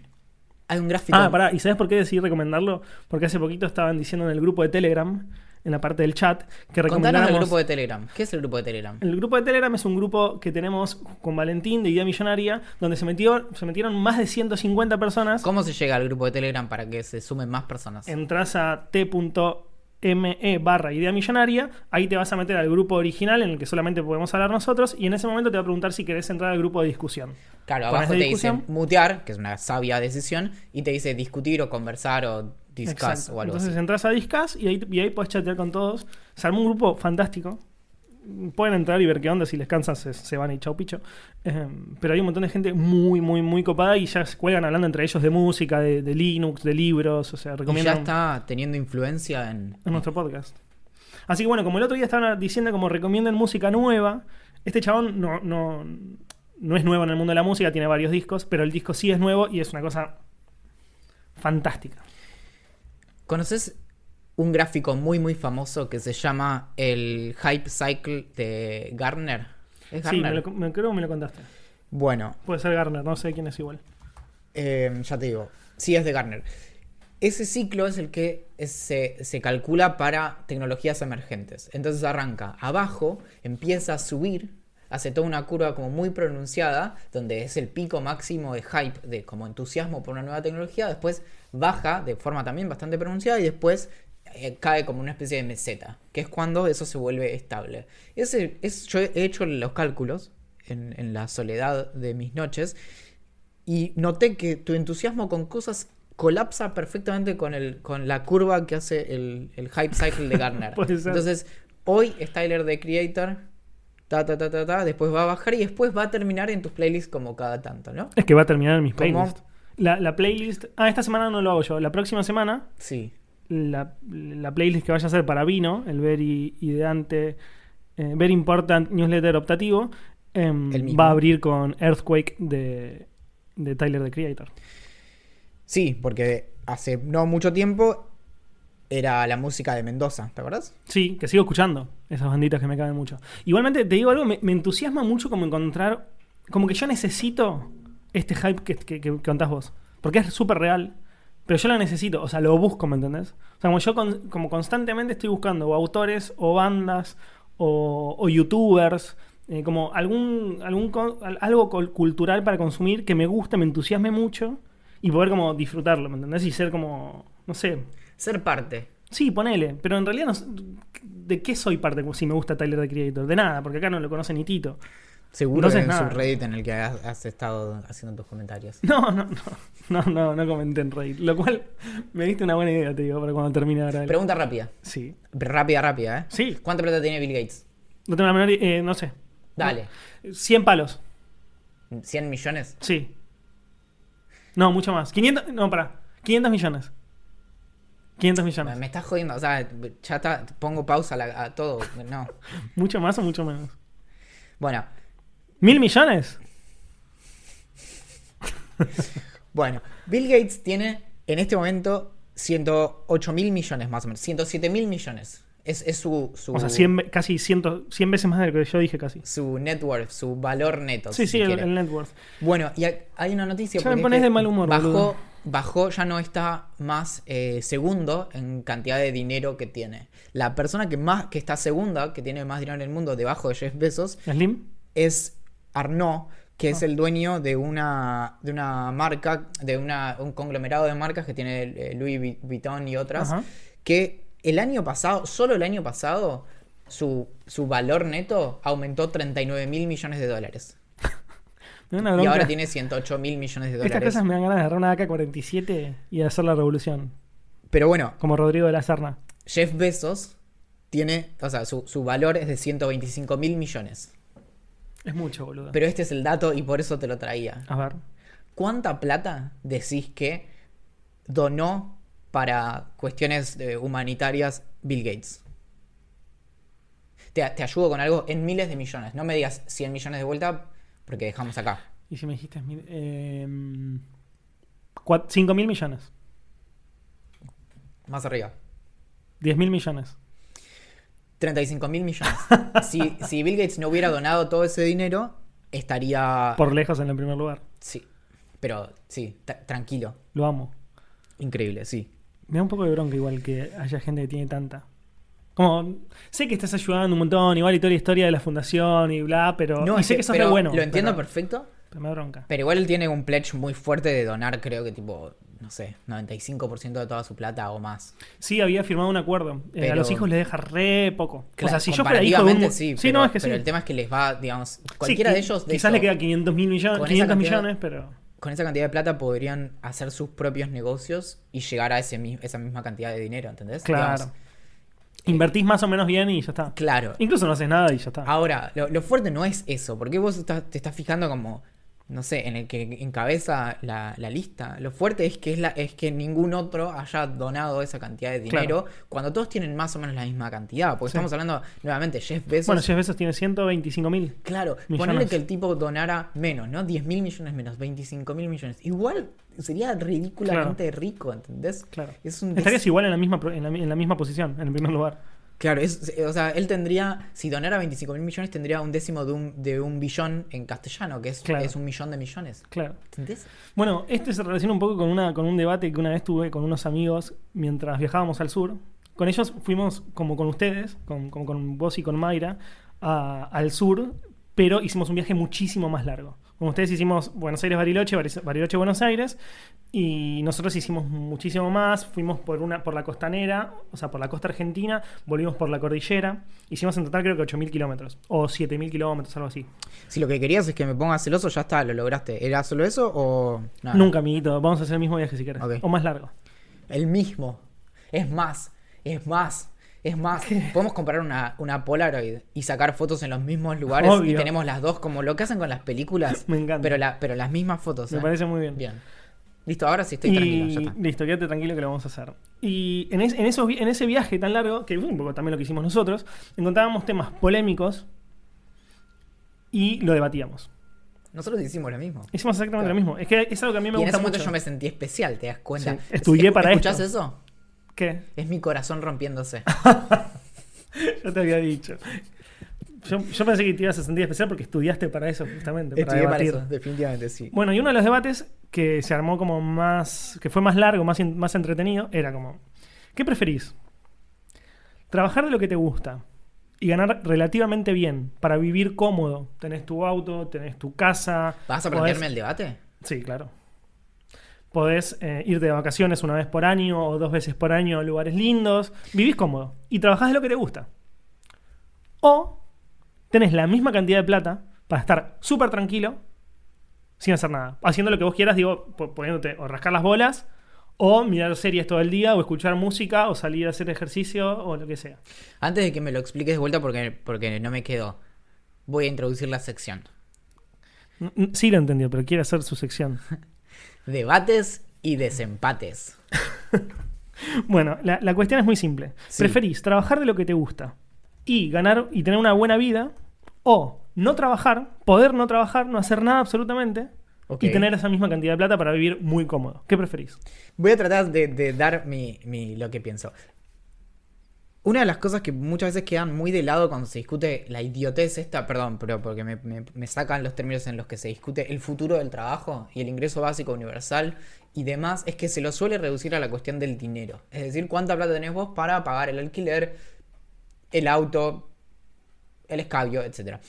Speaker 2: Hay un gráfico.
Speaker 1: Ah, pará, ¿y sabes por qué decidí recomendarlo? Porque hace poquito estaban diciendo en el grupo de Telegram, en la parte del chat, que
Speaker 2: Contanos
Speaker 1: recomendáramos...
Speaker 2: el grupo de Telegram. ¿Qué es el grupo de Telegram?
Speaker 1: El grupo de Telegram es un grupo que tenemos con Valentín de Idea Millonaria, donde se, metió, se metieron más de 150 personas.
Speaker 2: ¿Cómo se llega al grupo de Telegram para que se sumen más personas?
Speaker 1: Entras a t.me barra idea millonaria, ahí te vas a meter al grupo original en el que solamente podemos hablar nosotros y en ese momento te va a preguntar si querés entrar al grupo de discusión.
Speaker 2: Claro, abajo te dice mutear, que es una sabia decisión, y te dice discutir o conversar o discuss
Speaker 1: Exacto.
Speaker 2: o algo
Speaker 1: Entonces
Speaker 2: así.
Speaker 1: entras a Discuss y ahí, y ahí puedes chatear con todos. Se armó un grupo fantástico. Pueden entrar y ver qué onda, si les cansan se, se van y chau picho. Eh, pero hay un montón de gente muy, muy, muy copada y ya se cuelgan hablando entre ellos de música, de, de Linux, de libros, o sea,
Speaker 2: Y ya está teniendo influencia en.
Speaker 1: en nuestro podcast. Así que bueno, como el otro día estaban diciendo como recomiendan música nueva, este chabón no, no, no es nuevo en el mundo de la música, tiene varios discos, pero el disco sí es nuevo y es una cosa fantástica.
Speaker 2: ¿Conoces un gráfico muy, muy famoso que se llama el Hype Cycle de Gartner? ¿Es
Speaker 1: Sí,
Speaker 2: Gartner?
Speaker 1: me lo- me- creo que me lo contaste.
Speaker 2: Bueno,
Speaker 1: Puede ser Garner, no sé quién es igual.
Speaker 2: Eh, ya te digo, sí es de Gartner. Ese ciclo es el que se, se calcula para tecnologías emergentes. Entonces arranca abajo, empieza a subir, hace toda una curva como muy pronunciada, donde es el pico máximo de hype, de como entusiasmo por una nueva tecnología, después baja de forma también bastante pronunciada y después eh, cae como una especie de meseta, que es cuando eso se vuelve estable. Ese, es, yo he hecho los cálculos en, en la soledad de mis noches y noté que tu entusiasmo con cosas colapsa perfectamente con, el, con la curva que hace el, el hype cycle de
Speaker 1: ser.
Speaker 2: Entonces, hoy es Tyler the Creator, ta, ta, ta, ta, ta, después va a bajar y después va a terminar en tus playlists como cada tanto, ¿no?
Speaker 1: Es que va a terminar en mis
Speaker 2: ¿Cómo?
Speaker 1: playlists. La, la playlist. Ah, esta semana no lo hago yo. La próxima semana,
Speaker 2: Sí.
Speaker 1: la, la playlist que vaya a ser para Vino, el Very Ideante, eh, Very Important Newsletter optativo, em, va a abrir con Earthquake de, de Tyler the Creator.
Speaker 2: Sí, porque hace no mucho tiempo era la música de Mendoza, ¿te acuerdas?
Speaker 1: Sí, que sigo escuchando esas banditas que me caben mucho. Igualmente, te digo algo, me, me entusiasma mucho como encontrar. Como que yo necesito este hype que, que, que contás vos. Porque es súper real. Pero yo lo necesito, o sea, lo busco, ¿me entendés? O sea, como yo con- como constantemente estoy buscando o autores o bandas o, o youtubers, eh, como algún, algún algo cultural para consumir que me guste, me entusiasme mucho y poder como disfrutarlo, ¿me entendés? Y ser como, no sé,
Speaker 2: Ser parte.
Speaker 1: Sí, ponele, pero en realidad no ¿de qué soy parte si me gusta Tyler the Creator? De nada, porque acá no lo conoce ni Tito.
Speaker 2: Seguro
Speaker 1: Entonces,
Speaker 2: en
Speaker 1: nada.
Speaker 2: su Reddit en el que has, has estado haciendo tus comentarios.
Speaker 1: No, no, no, no, no, no comenté en Reddit, lo cual me diste una buena idea, te digo, para cuando termine ahora. el-
Speaker 2: Pregunta rápida.
Speaker 1: Sí,
Speaker 2: Rápida, rápida, ¿eh?
Speaker 1: sí,
Speaker 2: ¿Cuánta plata tiene Bill Gates?
Speaker 1: no tengo la menor eh, no sé.
Speaker 2: Dale.
Speaker 1: 100 palos,
Speaker 2: ¿100 millones?
Speaker 1: sí. No, mucho más. 500, no, pará, 500 millones. 500
Speaker 2: Me,
Speaker 1: millones.
Speaker 2: me estás jodiendo. O sea, ya está. Pongo pausa a, la- a todo. No.
Speaker 1: ¿Mucho más o mucho menos?
Speaker 2: Bueno,
Speaker 1: ¿Mil millones?
Speaker 2: bueno. Bill Gates tiene en este momento 108 mil millones más o menos. 107 mil millones. Es, es su, su,
Speaker 1: O sea, 100, ve- casi 100, 100 veces más de lo que yo dije casi.
Speaker 2: su net worth, su valor neto.
Speaker 1: Sí,
Speaker 2: si
Speaker 1: sí, el, net worth.
Speaker 2: Bueno, y hay- una noticia.
Speaker 1: Ya me pones
Speaker 2: que
Speaker 1: de mal humor,
Speaker 2: Bajó,
Speaker 1: boludo.
Speaker 2: bajó, ya no está más eh, segundo en cantidad de dinero que tiene. La persona que más que está segunda, que tiene más dinero en el mundo, debajo de Jeff Bezos,
Speaker 1: ¿Slim?
Speaker 2: es Arnaud, que
Speaker 1: Ah.
Speaker 2: es el dueño de una, de una marca, de una, un conglomerado de marcas que tiene eh, Louis Vuitton y otras,
Speaker 1: Ajá.
Speaker 2: que el año pasado, solo el año pasado, su, su valor neto aumentó 39 mil millones de dólares. Y ahora tiene 108 mil millones de
Speaker 1: Estas
Speaker 2: dólares.
Speaker 1: cosas me dan ganas de agarrar una AK-47 y hacer la revolución.
Speaker 2: Pero bueno,
Speaker 1: Como Rodrigo de la Serna.
Speaker 2: Jeff Bezos tiene, o sea, su, su valor es de 125 mil millones.
Speaker 1: Es mucho, boludo.
Speaker 2: Pero este es el dato y por eso te lo traía.
Speaker 1: A ver.
Speaker 2: ¿Cuánta plata decís que donó para cuestiones eh, humanitarias Bill Gates? Te, te ayudo con algo en miles de millones. No me digas 100 millones de vuelta porque dejamos acá.
Speaker 1: Y si me dijiste mil, eh, 5 mil millones.
Speaker 2: Más arriba.
Speaker 1: 10 mil millones.
Speaker 2: 35 mil millones. si, si Bill Gates no hubiera donado todo ese dinero, estaría...
Speaker 1: Por lejos en el primer lugar.
Speaker 2: Sí. Pero sí, tra- tranquilo.
Speaker 1: Lo amo.
Speaker 2: Increíble, sí.
Speaker 1: Me da un poco de bronca igual que haya gente que tiene tanta. Como, sé que estás ayudando un montón, igual y toda la historia de la fundación y bla, pero... y
Speaker 2: es
Speaker 1: sé que sos
Speaker 2: pero
Speaker 1: re bueno.
Speaker 2: Lo entiendo
Speaker 1: pero,
Speaker 2: perfecto.
Speaker 1: pero me da bronca.
Speaker 2: Pero igual él tiene un pledge muy fuerte de donar, creo que tipo, no sé, 95% de toda su plata o más.
Speaker 1: Sí, había firmado un acuerdo. Eh, a los hijos les deja re poco. o
Speaker 2: Claro,
Speaker 1: sea, si yo fuera hijo de un...
Speaker 2: sí,
Speaker 1: sí,
Speaker 2: pero,
Speaker 1: no, es que
Speaker 2: pero
Speaker 1: sí.
Speaker 2: el tema es que les va, digamos, cualquiera
Speaker 1: qui-
Speaker 2: de ellos, de
Speaker 1: Quizás le queda 500, mil millones,
Speaker 2: con esa
Speaker 1: 500
Speaker 2: cantidad-
Speaker 1: millones, pero...
Speaker 2: con esa cantidad de plata podrían hacer sus propios negocios y llegar a ese, esa misma cantidad de dinero, ¿entendés?
Speaker 1: Claro.
Speaker 2: Digamos,
Speaker 1: Invertís más o menos bien y ya está.
Speaker 2: claro.
Speaker 1: Incluso no haces nada y ya está.
Speaker 2: Ahora, lo, lo fuerte no es eso, porque vos te estás fijando como, no sé, en el que encabeza la, la lista. Lo fuerte es que es, la, es que ningún otro haya donado esa cantidad de dinero cuando todos tienen más o menos la misma cantidad. Porque
Speaker 1: Sí.
Speaker 2: estamos hablando, nuevamente, Jeff Bezos.
Speaker 1: bueno, Jeff Bezos tiene 125 mil.
Speaker 2: Claro,
Speaker 1: Millones.
Speaker 2: ponerle que el tipo donara menos, ¿no? 10 mil millones menos, 25 mil millones. Igual sería ridículamente rico, ¿entendés?
Speaker 1: Claro.
Speaker 2: Es un
Speaker 1: Estarías igual en la, misma, en, la, en la misma posición, en el primer lugar.
Speaker 2: Claro, es, o sea, él tendría, si donara 25 mil millones, tendría un décimo de un, de un billón en castellano, que es,
Speaker 1: Claro.
Speaker 2: es un millón de millones.
Speaker 1: Claro.
Speaker 2: ¿Entendés?
Speaker 1: Bueno, este se relaciona un poco con, una, con un debate que una vez tuve con unos amigos mientras viajábamos al sur. Con ellos fuimos, como con ustedes, con, como con vos y con Mayra, a- al sur, pero hicimos un viaje muchísimo más largo. Con ustedes hicimos Buenos Aires-Bariloche, Bari- Bariloche-Buenos Aires, y nosotros hicimos muchísimo más. Fuimos por, una, por la costanera, o sea, por la costa argentina, volvimos por la cordillera. Hicimos en total creo que 8.000 kilómetros, o 7.000 kilómetros, algo así.
Speaker 2: Si lo que querías es que me ponga celoso, ya está, lo lograste. ¿Era solo eso o.?
Speaker 1: Nunca, amiguito, vamos a hacer el mismo viaje si querés,
Speaker 2: Ok.
Speaker 1: o más largo.
Speaker 2: El mismo. Es más, es más. Es más, podemos comprar una, una Polaroid y sacar fotos en los mismos lugares y tenemos las dos como lo que hacen con las películas.
Speaker 1: Me encanta.
Speaker 2: Pero, la, pero las mismas fotos.
Speaker 1: Me
Speaker 2: ¿eh?
Speaker 1: parece muy bien.
Speaker 2: Bien. Listo, ahora sí estoy
Speaker 1: y
Speaker 2: tranquilo. Ya está.
Speaker 1: listo, quédate tranquilo que lo vamos a hacer. Y en, es- en esos en ese viaje tan largo, que fue un poco también lo que hicimos nosotros, encontrábamos temas polémicos y lo debatíamos.
Speaker 2: Nosotros hicimos lo mismo.
Speaker 1: Hicimos exactamente
Speaker 2: Claro.
Speaker 1: lo mismo. Es que es algo que a mí me
Speaker 2: y en
Speaker 1: gusta
Speaker 2: ese momento
Speaker 1: mucho.
Speaker 2: yo me sentí especial, ¿te das cuenta?
Speaker 1: Sí, estudié para
Speaker 2: ¿Escuchás
Speaker 1: esto.
Speaker 2: eso?
Speaker 1: ¿Qué?
Speaker 2: Es mi corazón rompiéndose.
Speaker 1: Yo te había dicho. Yo, yo pensé que te ibas a sentir especial porque estudiaste para eso, justamente. Para
Speaker 2: Estudié para
Speaker 1: debatir.
Speaker 2: eso, definitivamente sí.
Speaker 1: Bueno, y uno de los debates que se armó como más. que fue más largo, más, más entretenido, era como: ¿Qué preferís? ¿Trabajar de lo que te gusta y ganar relativamente bien para vivir cómodo? Tenés tu auto, tenés tu casa.
Speaker 2: ¿Vas a
Speaker 1: podés-
Speaker 2: plantearme el debate?
Speaker 1: Sí, claro. Podés eh, irte de vacaciones una vez por año o dos veces por año a lugares lindos. Vivís cómodo y trabajás de lo que te gusta. O tenés la misma cantidad de plata para estar súper tranquilo sin hacer nada. Haciendo lo que vos quieras, digo, po- poniéndote o rascar las bolas o mirar series todo el día o escuchar música o salir a hacer ejercicio o lo que sea.
Speaker 2: Antes de que me lo expliques de vuelta porque, porque no me quedo, voy a introducir la sección.
Speaker 1: N- n- Sí lo entendió, pero quiere hacer su sección.
Speaker 2: Debates y desempates.
Speaker 1: Bueno, la, la cuestión es muy simple.
Speaker 2: Sí.
Speaker 1: ¿Preferís trabajar de lo que te gusta y ganar y tener una buena vida? ¿O no trabajar, poder no trabajar, no hacer nada absolutamente y tener esa misma cantidad de plata para vivir muy cómodo? ¿Qué preferís?
Speaker 2: Voy a tratar de, de dar mi, mi- lo que pienso. Una de las cosas que muchas veces quedan muy de lado cuando se discute la idiotez esta, perdón, pero porque me, sacan los términos en los que se discute el futuro del trabajo y el ingreso básico universal y demás, es que se lo suele reducir a la cuestión del dinero. Es decir, cuánta plata tenés vos para pagar el alquiler, el auto, el escabio, etc.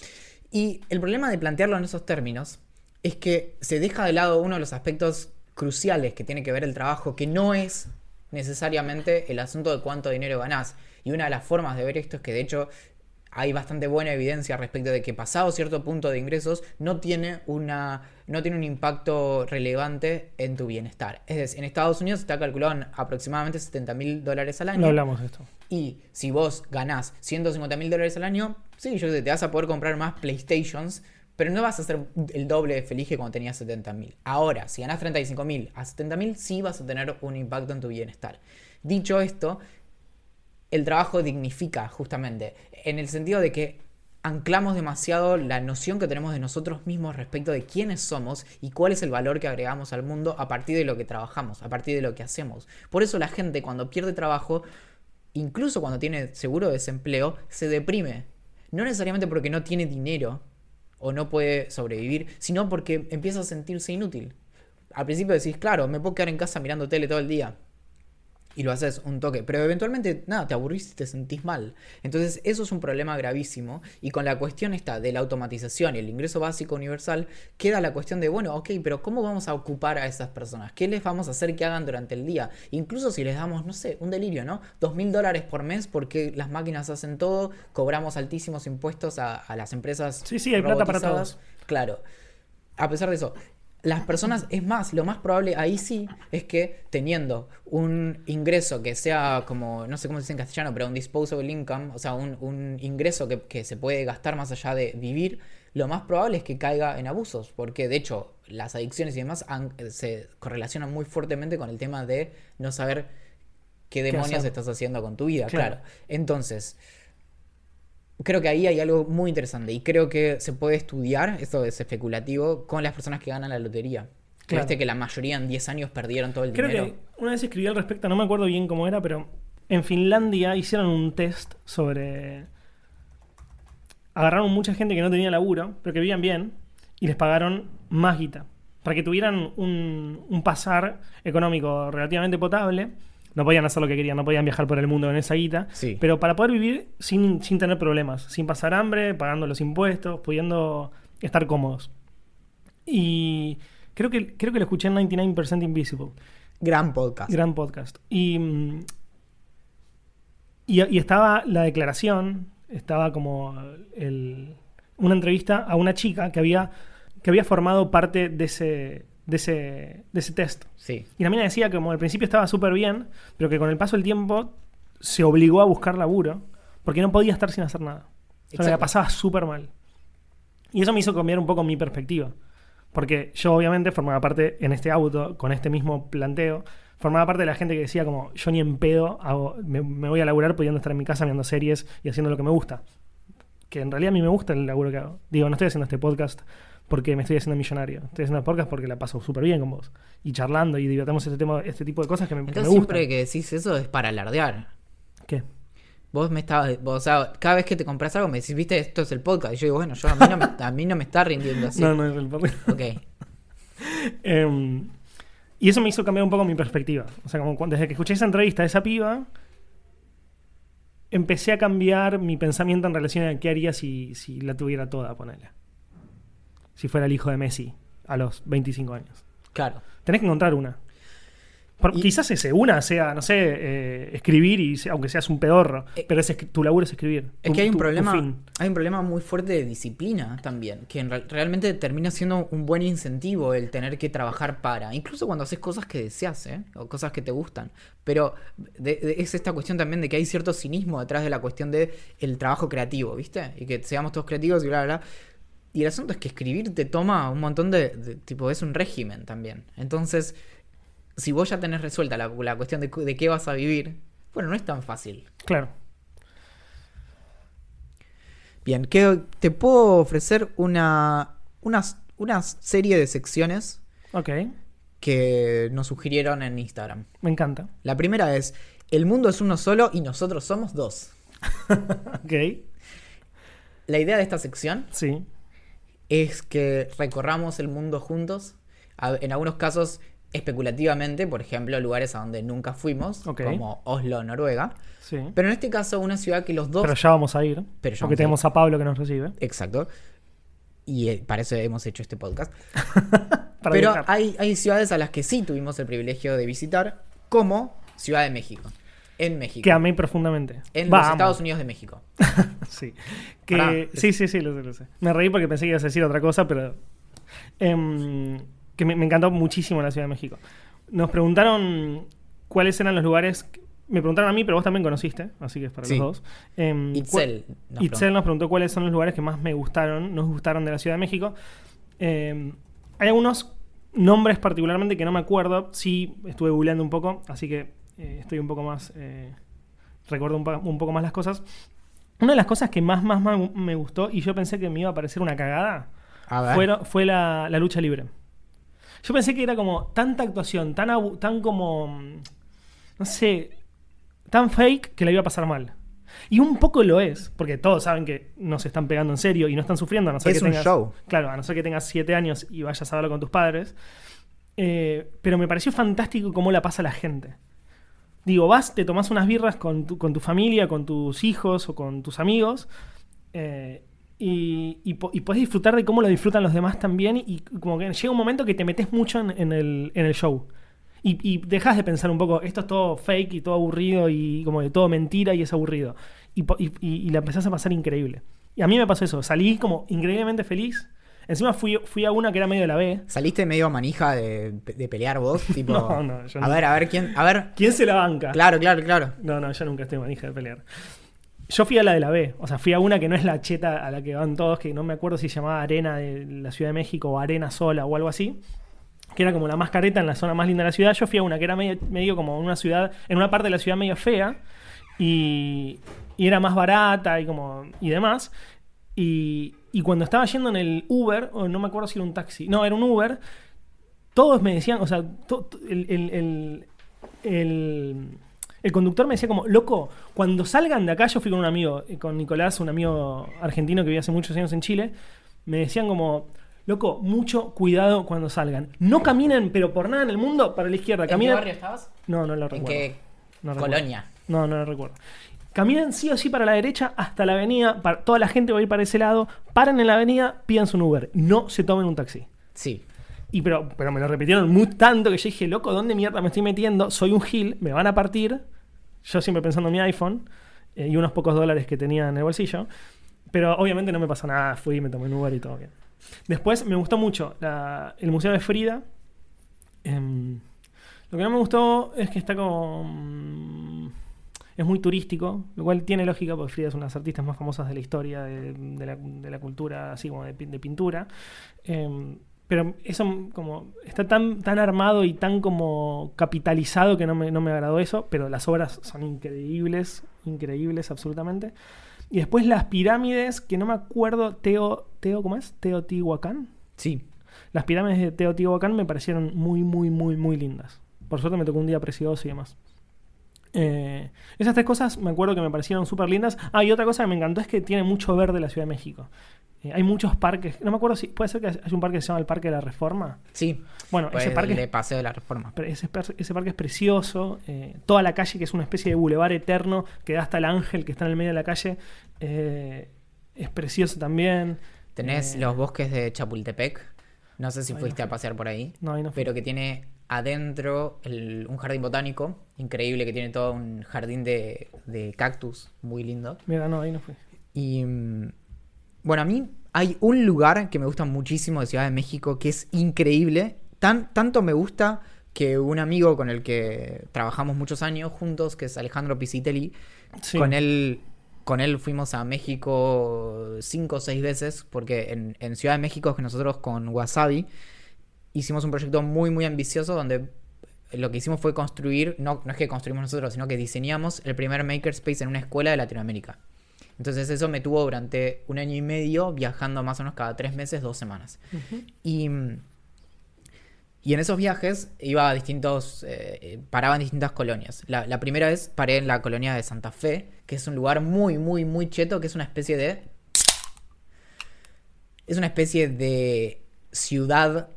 Speaker 2: Y el problema de plantearlo en esos términos es que se deja de lado uno de los aspectos cruciales que tiene que ver el trabajo, que no es necesariamente el asunto de cuánto dinero ganás. Y una de las formas de ver esto es que de hecho hay bastante buena evidencia respecto de que pasado cierto punto de ingresos no tiene una no tiene un impacto relevante en tu bienestar. Es decir, en Estados Unidos está calculado en aproximadamente 70 mil dólares al año.
Speaker 1: No hablamos de esto.
Speaker 2: Y si vos ganás 150 mil dólares al año, sí, yo sé, te vas a poder comprar más PlayStations, pero no vas a ser el doble de feliz que cuando tenías 70 mil. Ahora, si ganás 35 mil a 70 mil, sí vas a tener un impacto en tu bienestar. Dicho esto, el trabajo dignifica justamente, en el sentido de que anclamos demasiado la noción que tenemos de nosotros mismos respecto de quiénes somos y cuál es el valor que agregamos al mundo a partir de lo que trabajamos, a partir de lo que hacemos. Por eso la gente cuando pierde trabajo, incluso cuando tiene seguro de desempleo, se deprime. No necesariamente porque no tiene dinero o no puede sobrevivir, sino porque empieza a sentirse inútil. Al principio decís, claro, me puedo quedar en casa mirando tele todo el día y lo haces un toque. Pero eventualmente, nada, te aburrís y te sentís mal. Entonces, eso es un problema gravísimo. Y con la cuestión esta de la automatización y el ingreso básico universal, queda la cuestión de, bueno, ok, pero ¿cómo vamos a ocupar a esas personas? ¿Qué les vamos a hacer que hagan durante el día? Incluso si les damos, no sé, un delirio, ¿no? Dos mil dólares por mes porque las máquinas hacen todo, cobramos altísimos impuestos a, a las empresas.
Speaker 1: Sí, sí, hay plata para
Speaker 2: robotizadas. Claro. A pesar de eso, las personas, es más, lo más probable ahí sí es que teniendo un ingreso que sea como, no sé cómo se dice en castellano, pero un disposable income, o sea, un, un ingreso que, que se puede gastar más allá de vivir, lo más probable es que caiga en abusos, porque de hecho las adicciones y demás han- se correlacionan muy fuertemente con el tema de no saber qué demonios estás haciendo con tu vida,
Speaker 1: Claro.
Speaker 2: claro. Entonces, creo que ahí hay algo muy interesante y creo que se puede estudiar, esto es especulativo, con las personas que ganan la lotería.
Speaker 1: Claro.
Speaker 2: Viste que la mayoría en 10 años perdieron todo el
Speaker 1: Creo
Speaker 2: dinero.
Speaker 1: que una vez escribí al respecto, no me acuerdo bien cómo era, pero en Finlandia hicieron un test sobre. Agarraron mucha gente que no tenía laburo, pero que vivían bien, y les pagaron más guita. Para que tuvieran un, un pasar económico relativamente potable. No podían hacer lo que querían, no podían viajar por el mundo con esa guita.
Speaker 2: Sí.
Speaker 1: Pero para poder vivir sin, sin tener problemas, sin pasar hambre, pagando los impuestos, pudiendo estar cómodos. Y creo que, creo que lo escuché en 99% Invisible.
Speaker 2: Gran podcast.
Speaker 1: Gran podcast. Y, y, y estaba la declaración, estaba como el- una entrevista a una chica que había, que había formado parte de ese, de ese, de ese test.
Speaker 2: Sí.
Speaker 1: Y la mina decía que como al principio estaba súper bien, pero que con el paso del tiempo se obligó a buscar laburo porque no podía estar sin hacer nada. O sea, la pasaba súper mal. Y eso me hizo cambiar un poco mi perspectiva. Porque yo obviamente formaba parte en este auto, con este mismo planteo, formaba parte de la gente que decía como, yo ni en pedo hago- me, me voy a laburar pudiendo estar en mi casa mirando series y haciendo lo que me gusta. Que en realidad a mí me gusta el laburo que hago. Digo, no estoy haciendo este podcast porque me estoy haciendo millonario. Estoy haciendo podcast porque la paso súper bien con vos. Y charlando y divertimos este, tema, este tipo de cosas que me, que me
Speaker 2: Entonces
Speaker 1: gustan.
Speaker 2: siempre que decís eso es para alardear.
Speaker 1: ¿Qué?
Speaker 2: Vos me estabas, vos, o sea, cada vez que te compras algo me decís, viste, esto es el podcast. Y yo digo, bueno, yo a mí no me, a mí no me está rindiendo así.
Speaker 1: No, no es el podcast.
Speaker 2: Ok.
Speaker 1: Em, y eso me hizo cambiar un poco mi perspectiva. O sea, como cuando- desde que escuché esa entrevista de esa piba, empecé a cambiar mi pensamiento en relación a qué haría si, si la tuviera toda, ponele. Si fuera el hijo de Messi a los 25 años.
Speaker 2: Claro.
Speaker 1: Tenés que encontrar una. Por-
Speaker 2: Y-
Speaker 1: quizás ese una sea, no sé, eh, escribir, y aunque seas un pedorro.
Speaker 2: Eh,
Speaker 1: pero ese, tu laburo es escribir.
Speaker 2: Es
Speaker 1: Tu-
Speaker 2: que hay un
Speaker 1: tu-
Speaker 2: problema, hay un problema muy fuerte de disciplina también, que en real- realmente termina siendo un buen incentivo el tener que trabajar para, incluso cuando haces cosas que deseas, ¿eh? o cosas que te gustan. Pero de- de- es esta cuestión también de que hay cierto cinismo detrás de la cuestión de el trabajo creativo, ¿viste? Y que seamos todos creativos y bla, bla, bla. Y el asunto es que escribir te toma un montón de, de- tipo, es un régimen también. Entonces, si vos ya tenés resuelta la, la cuestión de, qué vas a vivir, bueno, no es tan fácil.
Speaker 1: Claro.
Speaker 2: Bien, que te puedo ofrecer una, una, una serie de secciones
Speaker 1: Ok.
Speaker 2: que nos sugirieron en Instagram.
Speaker 1: Me encanta.
Speaker 2: La primera es, el mundo es uno solo y nosotros somos dos.
Speaker 1: Ok.
Speaker 2: La idea de esta sección
Speaker 1: Sí.
Speaker 2: Es que recorramos el mundo juntos, en algunos casos especulativamente, por ejemplo, lugares a donde nunca fuimos, como Oslo, Noruega.
Speaker 1: Sí.
Speaker 2: Pero en este caso, una ciudad que los dos...
Speaker 1: Pero ya vamos a ir.
Speaker 2: Pero ya vamos
Speaker 1: porque
Speaker 2: a
Speaker 1: tenemos a Pablo que nos recibe.
Speaker 2: Exacto. Y eh, para eso hemos hecho este podcast. Pero hay, hay ciudades a las que sí tuvimos el privilegio de visitar, como Ciudad de México. En México.
Speaker 1: Que amé profundamente.
Speaker 2: En los Estados Unidos de México.
Speaker 1: Sí. Que,
Speaker 2: Pará.
Speaker 1: sí, sí, sí, lo sé, lo sé. Me reí porque pensé que ibas a decir otra cosa, pero. em, que me, me encantó muchísimo la Ciudad de México. Nos preguntaron cuáles eran los lugares. que- me preguntaron a mí, pero vos también conociste, así que es para
Speaker 2: Sí.
Speaker 1: los dos. Em,
Speaker 2: Itzel. nos
Speaker 1: Itzel nos preguntó cuáles son los lugares que más me gustaron, nos gustaron de la Ciudad de México. Em, hay algunos nombres particularmente que no me acuerdo. Sí, estuve googleando un poco, así que eh, estoy un poco más. eh, recuerdo un, poco más las cosas. Una de las cosas que más, más, más me gustó y yo pensé que me iba a parecer una cagada fueron- fue la, la lucha libre. Yo pensé que era como tanta actuación, tan, abu- tan como. No sé. Tan fake que la iba a pasar mal. Y un poco lo es, porque todos saben que no se están pegando en serio y no están sufriendo, a no ser
Speaker 2: Es
Speaker 1: que
Speaker 2: un
Speaker 1: tengas.
Speaker 2: show.
Speaker 1: Claro, a no ser que tengas siete años y vayas a verlo con tus padres. Eh, pero me pareció fantástico cómo la pasa la gente. Digo, vas, te tomas unas birras con tu, con tu familia, con tus hijos o con tus amigos. eh, y, y, disfrutar de cómo lo disfrutan los demás también. Y como que llega un momento que te metes mucho en, el, en el show. Y, dejas de pensar un poco, esto es todo fake y todo aburrido y como de todo mentira y es aburrido. Y la empezás a pasar increíble. Y a mí me pasó eso, salí como increíblemente feliz. Encima fui, fui a una que era medio de la B.
Speaker 2: ¿Saliste medio manija de, de pelear vos? Tipo,
Speaker 1: No, no, yo
Speaker 2: a
Speaker 1: no.
Speaker 2: ver, a ver quién. A ver.
Speaker 1: ¿Quién se la banca?
Speaker 2: Claro, claro, claro.
Speaker 1: No, no, yo nunca estoy manija de pelear. Yo fui a la de la B, o sea, fui a una que no es la cheta a la que van todos, que no me acuerdo si se llamaba Arena de la Ciudad de México o Arena Sola o algo así, que era como la más careta en la zona más linda de la ciudad. Yo fui a una que era medio, medio como una ciudad, en una parte de la ciudad medio fea y, y era más barata y como y demás. Y, y cuando estaba yendo en el Uber, o no me acuerdo si era un taxi, no, era un Uber, todos me decían, o sea, to- to- el, el- el- el- el conductor me decía como, loco, cuando salgan de acá, yo fui con un amigo, eh, con Nicolás, un amigo argentino que vive hace muchos años en Chile, me decían como, loco, mucho cuidado cuando salgan. No caminen, pero por nada en el mundo, para la izquierda.
Speaker 2: ¿En qué barrio estabas?
Speaker 1: No, no lo
Speaker 2: ¿En
Speaker 1: recuerdo.
Speaker 2: qué
Speaker 1: No recuerdo.
Speaker 2: colonia?
Speaker 1: No, no lo recuerdo. Caminen sí o sí para la derecha hasta la avenida. para- toda la gente va a ir para ese lado. Paren en la avenida, pidan su Uber. No se tomen un taxi.
Speaker 2: Sí.
Speaker 1: Y pero, pero me lo repitieron muy tanto que yo dije, loco, ¿dónde mierda me estoy metiendo? Soy un gil, me van a partir. Yo siempre pensando en mi iPhone eh, y unos pocos dólares que tenía en el bolsillo. Pero obviamente no me pasó nada, fui, me tomé un Uber y todo bien. Después me gustó mucho la- el Museo de Frida. Em, lo que no me gustó es que está como... es muy turístico, lo cual tiene lógica porque Frida es una de las artistas más famosas de la historia, de, de la, de la cultura, así como de, pin- de pintura. Eh, pero eso como está tan, tan armado y tan como capitalizado que no me, no me agradó eso, pero las obras son increíbles, increíbles absolutamente. Y después las pirámides, que no me acuerdo, Teo, Teo ¿cómo es? Teotihuacán.
Speaker 2: Sí.
Speaker 1: Las pirámides de Teotihuacán me parecieron muy, muy, muy, muy lindas. Por suerte me tocó un día precioso y demás. Eh, esas tres cosas me acuerdo que me parecieron súper lindas. Ah, y otra cosa que me encantó es que tiene mucho verde la Ciudad de México. Eh, hay muchos parques. No me acuerdo si. ¿Puede ser que hay un parque que se llama el Parque de la Reforma?
Speaker 2: Sí.
Speaker 1: Bueno,
Speaker 2: Pues
Speaker 1: ese parque
Speaker 2: le paseo de la reforma.
Speaker 1: Pero ese, ese parque es precioso. eh, toda la calle, que es una especie de bulevar eterno, que da hasta el ángel que está en el medio de la calle, es precioso también.
Speaker 2: Tenés los bosques de Chapultepec. No sé si
Speaker 1: no
Speaker 2: fuiste a pasear por ahí.
Speaker 1: No, ahí no fui.
Speaker 2: pero que tiene adentro el- un jardín botánico increíble, que tiene todo un jardín de, de cactus muy lindo.
Speaker 1: Mira, no, ahí no fui.
Speaker 2: Y mm, bueno, a mí hay un lugar que me gusta muchísimo de Ciudad de México que es increíble. Tan, tanto me gusta que un amigo con el que trabajamos muchos años juntos, que es Alejandro Pisitelli,
Speaker 1: Sí.
Speaker 2: con él con él fuimos a México cinco o seis veces, porque en, en Ciudad de México que nosotros con Wasabi hicimos un proyecto muy, muy ambicioso donde lo que hicimos fue construir, no, no es que construimos nosotros, sino que diseñamos el primer makerspace en una escuela de Latinoamérica. Entonces eso me tuvo durante un año y medio viajando más o menos cada tres meses, dos semanas. Y, y en esos viajes iba a distintos. eh, eh, paraba en distintas colonias. La, la primera vez paré en la colonia de Santa Fe, que es un lugar muy, muy, muy cheto, que es una especie de. Es una especie de ciudad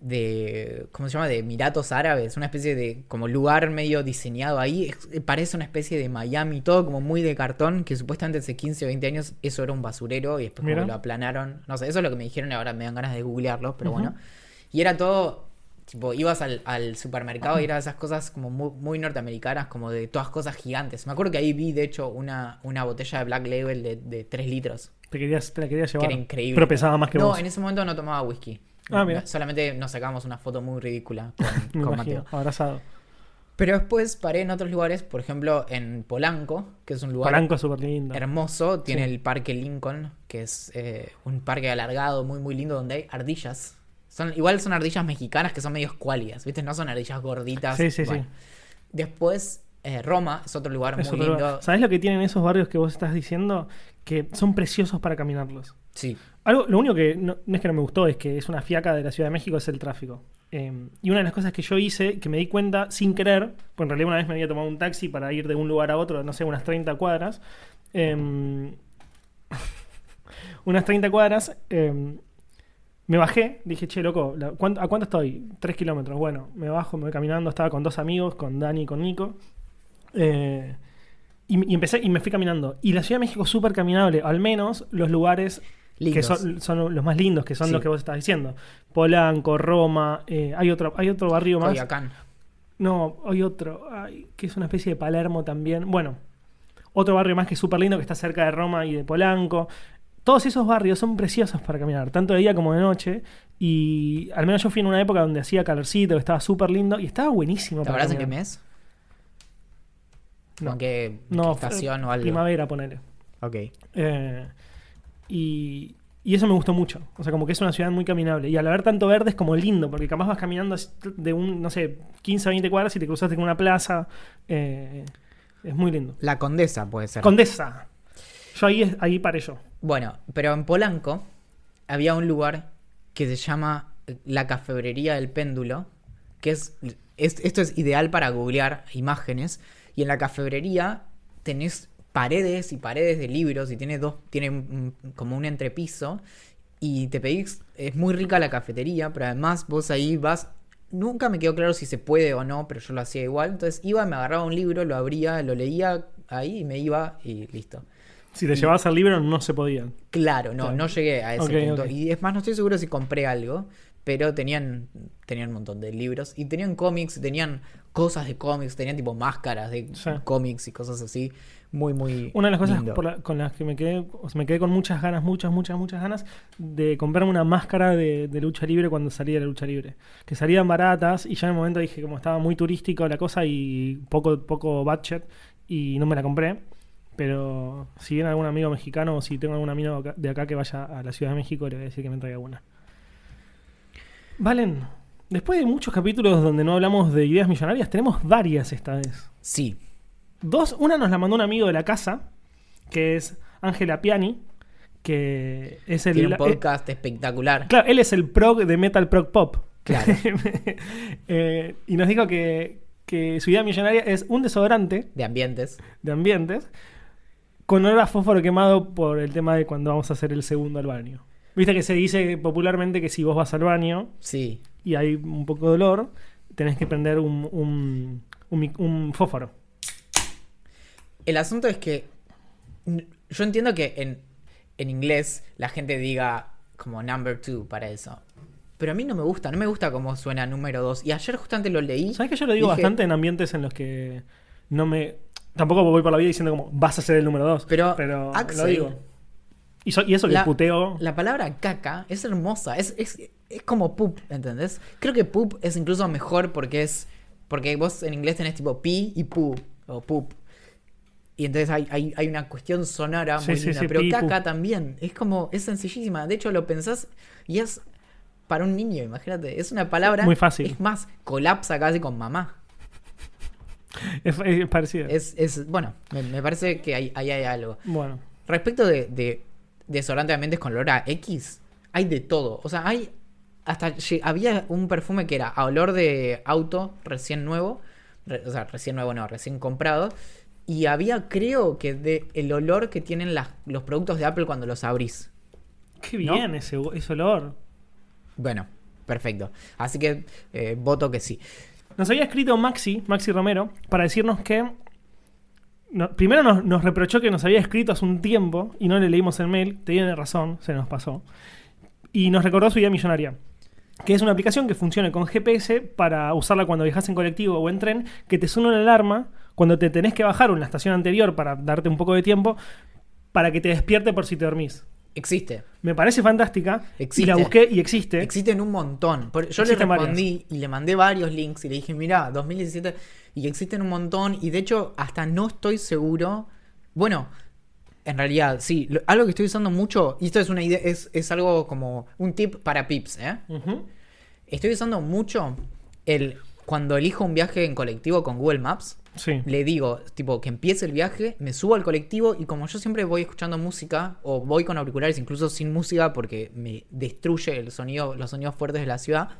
Speaker 2: de. ¿Cómo se llama? De Emiratos Árabes. Una especie de. como lugar medio diseñado ahí. Es- parece una especie de Miami, todo como muy de cartón, que supuestamente hace 15 o 20 años eso era un basurero y después como que lo aplanaron. No sé, eso es lo que me dijeron y ahora me dan ganas de googlearlo, pero
Speaker 1: Ujú.
Speaker 2: bueno. Y era todo. Tipo, ibas al, al supermercado y era esas cosas como muy, muy norteamericanas, como de todas cosas gigantes. Me acuerdo que ahí vi, de hecho, una, una botella de Black Label de, de 3 litros,
Speaker 1: Te, querías, te la quería
Speaker 2: que
Speaker 1: llevar.
Speaker 2: era increíble.
Speaker 1: Pero pesaba más que
Speaker 2: no,
Speaker 1: vos.
Speaker 2: en ese momento no tomaba whisky.
Speaker 1: Ah, mira.
Speaker 2: Solamente nos sacamos una foto muy ridícula con, Mateo.
Speaker 1: abrazado.
Speaker 2: Pero después paré en otros lugares, por ejemplo, en Polanco, que es un lugar
Speaker 1: Polanco lindo.
Speaker 2: hermoso. Tiene
Speaker 1: Sí.
Speaker 2: el Parque Lincoln, que es eh, un parque alargado, muy, muy lindo, donde hay ardillas. Son, igual son ardillas mexicanas que son medio escuálidas, ¿viste? No son ardillas gorditas.
Speaker 1: Sí, sí,
Speaker 2: Bueno.
Speaker 1: sí.
Speaker 2: Después, eh, Roma es otro lugar
Speaker 1: Es
Speaker 2: muy
Speaker 1: otro
Speaker 2: lindo.
Speaker 1: lugar. ¿Sabés lo que tienen esos barrios que vos estás diciendo? Que son preciosos para caminarlos.
Speaker 2: Sí,
Speaker 1: Algo, lo único que no, es que no me gustó, es que es una fiaca de la Ciudad de México, es el tráfico. Eh, y una de las cosas que yo hice, que me di cuenta sin querer, pues en realidad una vez me había tomado un taxi para ir de un lugar a otro, no sé, unas 30 cuadras. eh, unas 30 cuadras. eh, me bajé, dije, che, loco, la- ¿cuánto- ¿a cuánto estoy? 3 kilómetros. Bueno, me bajo, me voy caminando, estaba con dos amigos, con Dani y con Nico. Eh, y, y empecé y me fui caminando. Y la Ciudad de México es súper caminable, al menos los lugares que son, son los más lindos, que son
Speaker 2: Sí.
Speaker 1: los que vos estás diciendo. Polanco, Roma, eh, hay otro, hay otro barrio más. No, hay otro, ay, que es una especie de Palermo también. Bueno, otro barrio más que es súper lindo, que está cerca de Roma y de Polanco. Todos esos barrios son preciosos para caminar, tanto de día como de noche. Y al menos yo fui en una época donde hacía calorcito, estaba súper lindo y estaba buenísimo
Speaker 2: ¿Te acuerdas en qué mes?
Speaker 1: No.
Speaker 2: ¿Con qué,
Speaker 1: No,
Speaker 2: estación o algo?
Speaker 1: primavera, ponele.
Speaker 2: Ok.
Speaker 1: Eh, y, y eso me gustó mucho. O sea, como que es una ciudad muy caminable. Y al haber tanto verde es como lindo, porque capaz vas caminando de un, no sé, 15 a 20 cuadras y te cruzaste con una plaza. Eh, es muy lindo.
Speaker 2: La Condesa puede ser.
Speaker 1: Condesa. Yo ahí, ahí paré yo.
Speaker 2: Bueno, pero en Polanco había un lugar que se llama la Cafebrería del Péndulo, que es, es- esto es ideal para googlear imágenes, y en la cafebrería tenés paredes y paredes de libros y tiene dos tiene un- como un entrepiso y te pedís es muy rica la cafetería, pero además vos ahí vas Nunca me quedó claro si se puede o no, pero yo lo hacía igual. Entonces iba, me agarraba un libro, lo abría, lo leía ahí y me iba y listo.
Speaker 1: Si te llevabas al libro, no se podía.
Speaker 2: Claro, no,
Speaker 1: Claro.
Speaker 2: no llegué a ese punto. Y es más, no estoy seguro si compré algo, pero tenían, tenían un montón de libros y tenían cómics, tenían cosas de cómics, tenían tipo máscaras de
Speaker 1: Sí.
Speaker 2: cómics y cosas así. Muy, muy.
Speaker 1: Una de las cosas
Speaker 2: lindo.
Speaker 1: por la- con las que me quedé, o sea, me quedé con muchas ganas, muchas, muchas, muchas ganas de comprarme una máscara de, de lucha libre cuando salía de la lucha libre. Que salían baratas y ya en el momento dije, como estaba muy turístico la cosa y poco, poco budget, y no me la compré. Pero si viene algún amigo mexicano o si tengo algún amigo de acá que vaya a la Ciudad de México, le voy a decir que me traiga una. Valen, después de muchos capítulos donde no hablamos de ideas millonarias, tenemos varias esta vez.
Speaker 2: Sí.
Speaker 1: Dos, una nos la mandó un amigo de la casa, que es Ángela Piani, que es el...
Speaker 2: Tiene un
Speaker 1: eh,
Speaker 2: podcast espectacular.
Speaker 1: claro, él es el prog de Metal Prog Pop.
Speaker 2: Claro.
Speaker 1: Eh, y nos dijo que, que su idea millonaria es un desodorante
Speaker 2: De ambientes.
Speaker 1: de ambientes con olor a fósforo quemado por el tema de cuando vamos a hacer el segundo al baño. Viste que se dice popularmente que si vos vas al baño
Speaker 2: Sí.
Speaker 1: y hay un poco de olor, tenés que prender un, un, un mic- un fósforo.
Speaker 2: El asunto es que yo entiendo que en, en inglés la gente diga como number two para eso. Pero a mí no me gusta, no me gusta cómo suena número dos. Y ayer justamente lo leí.
Speaker 1: ¿Sabes que yo lo digo
Speaker 2: Dije,
Speaker 1: bastante en ambientes en los que no me. Tampoco voy por la vida diciendo como vas a ser el número dos.
Speaker 2: Pero,
Speaker 1: lo
Speaker 2: Axel,
Speaker 1: digo. Y, so- y eso que
Speaker 2: La,
Speaker 1: puteo.
Speaker 2: la palabra caca es hermosa, es, es, es como poop, ¿entendés? Creo que poop es incluso mejor porque es. Porque vos en inglés tenés tipo pi y pu, o poop. Y entonces hay, hay, hay una cuestión sonora muy
Speaker 1: sí,
Speaker 2: linda.
Speaker 1: sí,
Speaker 2: pero
Speaker 1: pi
Speaker 2: caca
Speaker 1: también.
Speaker 2: Es como. Es sencillísima. De hecho, lo pensás y es para un niño, imagínate. Es una palabra.
Speaker 1: Muy fácil.
Speaker 2: Es más, colapsa casi con mamá.
Speaker 1: Es, es parecido.
Speaker 2: Es, es bueno, me, me parece que ahí hay algo.
Speaker 1: Bueno.
Speaker 2: Respecto de, de desodorante de ambientes con olor a X, hay de todo. O sea, hay. Hasta había un perfume que era a olor de auto recién nuevo. re- o sea, recién nuevo no, recién comprado. Y había, creo que, de el olor que tienen las- los productos de Apple cuando los abrís.
Speaker 1: Qué
Speaker 2: ¿No?
Speaker 1: bien ese, ese olor.
Speaker 2: Bueno, perfecto. Así que eh, voto que sí.
Speaker 1: Nos había escrito Maxi, Maxi Romero, para decirnos que. Primero nos, reprochó que nos había escrito hace un tiempo y no le leímos el mail. Tiene razón, se nos pasó. Y nos recordó su idea millonaria. Que es una aplicación que funciona con GPS para usarla cuando viajas en colectivo o en tren, que te suena una alarma cuando te tenés que bajar en la estación anterior para darte un poco de tiempo, para que te despierte por si te dormís.
Speaker 2: Existe.
Speaker 1: Me parece fantástica. Y
Speaker 2: Existe.
Speaker 1: la busqué y existe.
Speaker 2: Existen un montón. Yo le respondí y le mandé varios links y le dije, mira, 2017 y existen un montón y de hecho hasta no estoy seguro. Bueno, en realidad sí, lo- algo que estoy usando mucho y esto es una idea, es, es algo como un tip para pips, ¿eh? Estoy usando mucho el cuando elijo un viaje en colectivo con Google Maps.
Speaker 1: Sí.
Speaker 2: Le digo, tipo, que empiece el viaje, me subo al colectivo y como yo siempre voy escuchando música, o voy con auriculares incluso sin música porque me destruye el sonido, los sonidos fuertes de la ciudad,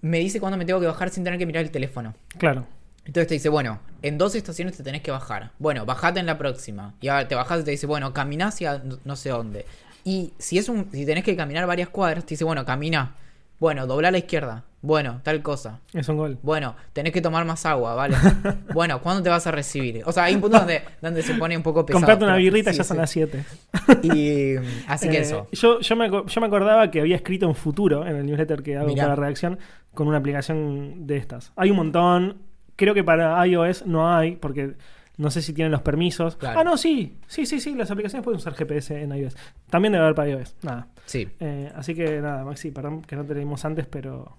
Speaker 2: me dice cuándo me tengo que bajar sin tener que mirar el teléfono.
Speaker 1: Claro.
Speaker 2: Entonces te dice, bueno, en dos estaciones te tenés que bajar. Bueno, bajate en la próxima. Y ahora te bajas y te dice, bueno, camina hacia no- no sé dónde. Y si es un, si tenés que caminar varias cuadras, te dice, bueno, camina. Bueno, dobla a la izquierda. Bueno, tal cosa.
Speaker 1: Es un gol.
Speaker 2: Bueno, tenés que tomar más agua, ¿vale? bueno, ¿cuándo te vas a recibir? O sea, hay un punto donde, donde se pone un poco pesado.
Speaker 1: Comprate una birrita y
Speaker 2: sí,
Speaker 1: ya son las 7.
Speaker 2: Y así que
Speaker 1: Eh,
Speaker 2: eso.
Speaker 1: Yo, yo, me, yo me acordaba que había escrito en futuro, en el newsletter que hago
Speaker 2: Mirá.
Speaker 1: para redacción, con una aplicación de estas. Hay un montón. Creo que para iOS no hay, porque no sé si tienen los permisos.
Speaker 2: Claro.
Speaker 1: Ah, no, sí. Sí, sí, sí. Las aplicaciones pueden usar GPS en iOS. También debe haber para iOS. Nada.
Speaker 2: Sí.
Speaker 1: Eh, así que nada, Maxi, perdón que no te leímos antes, pero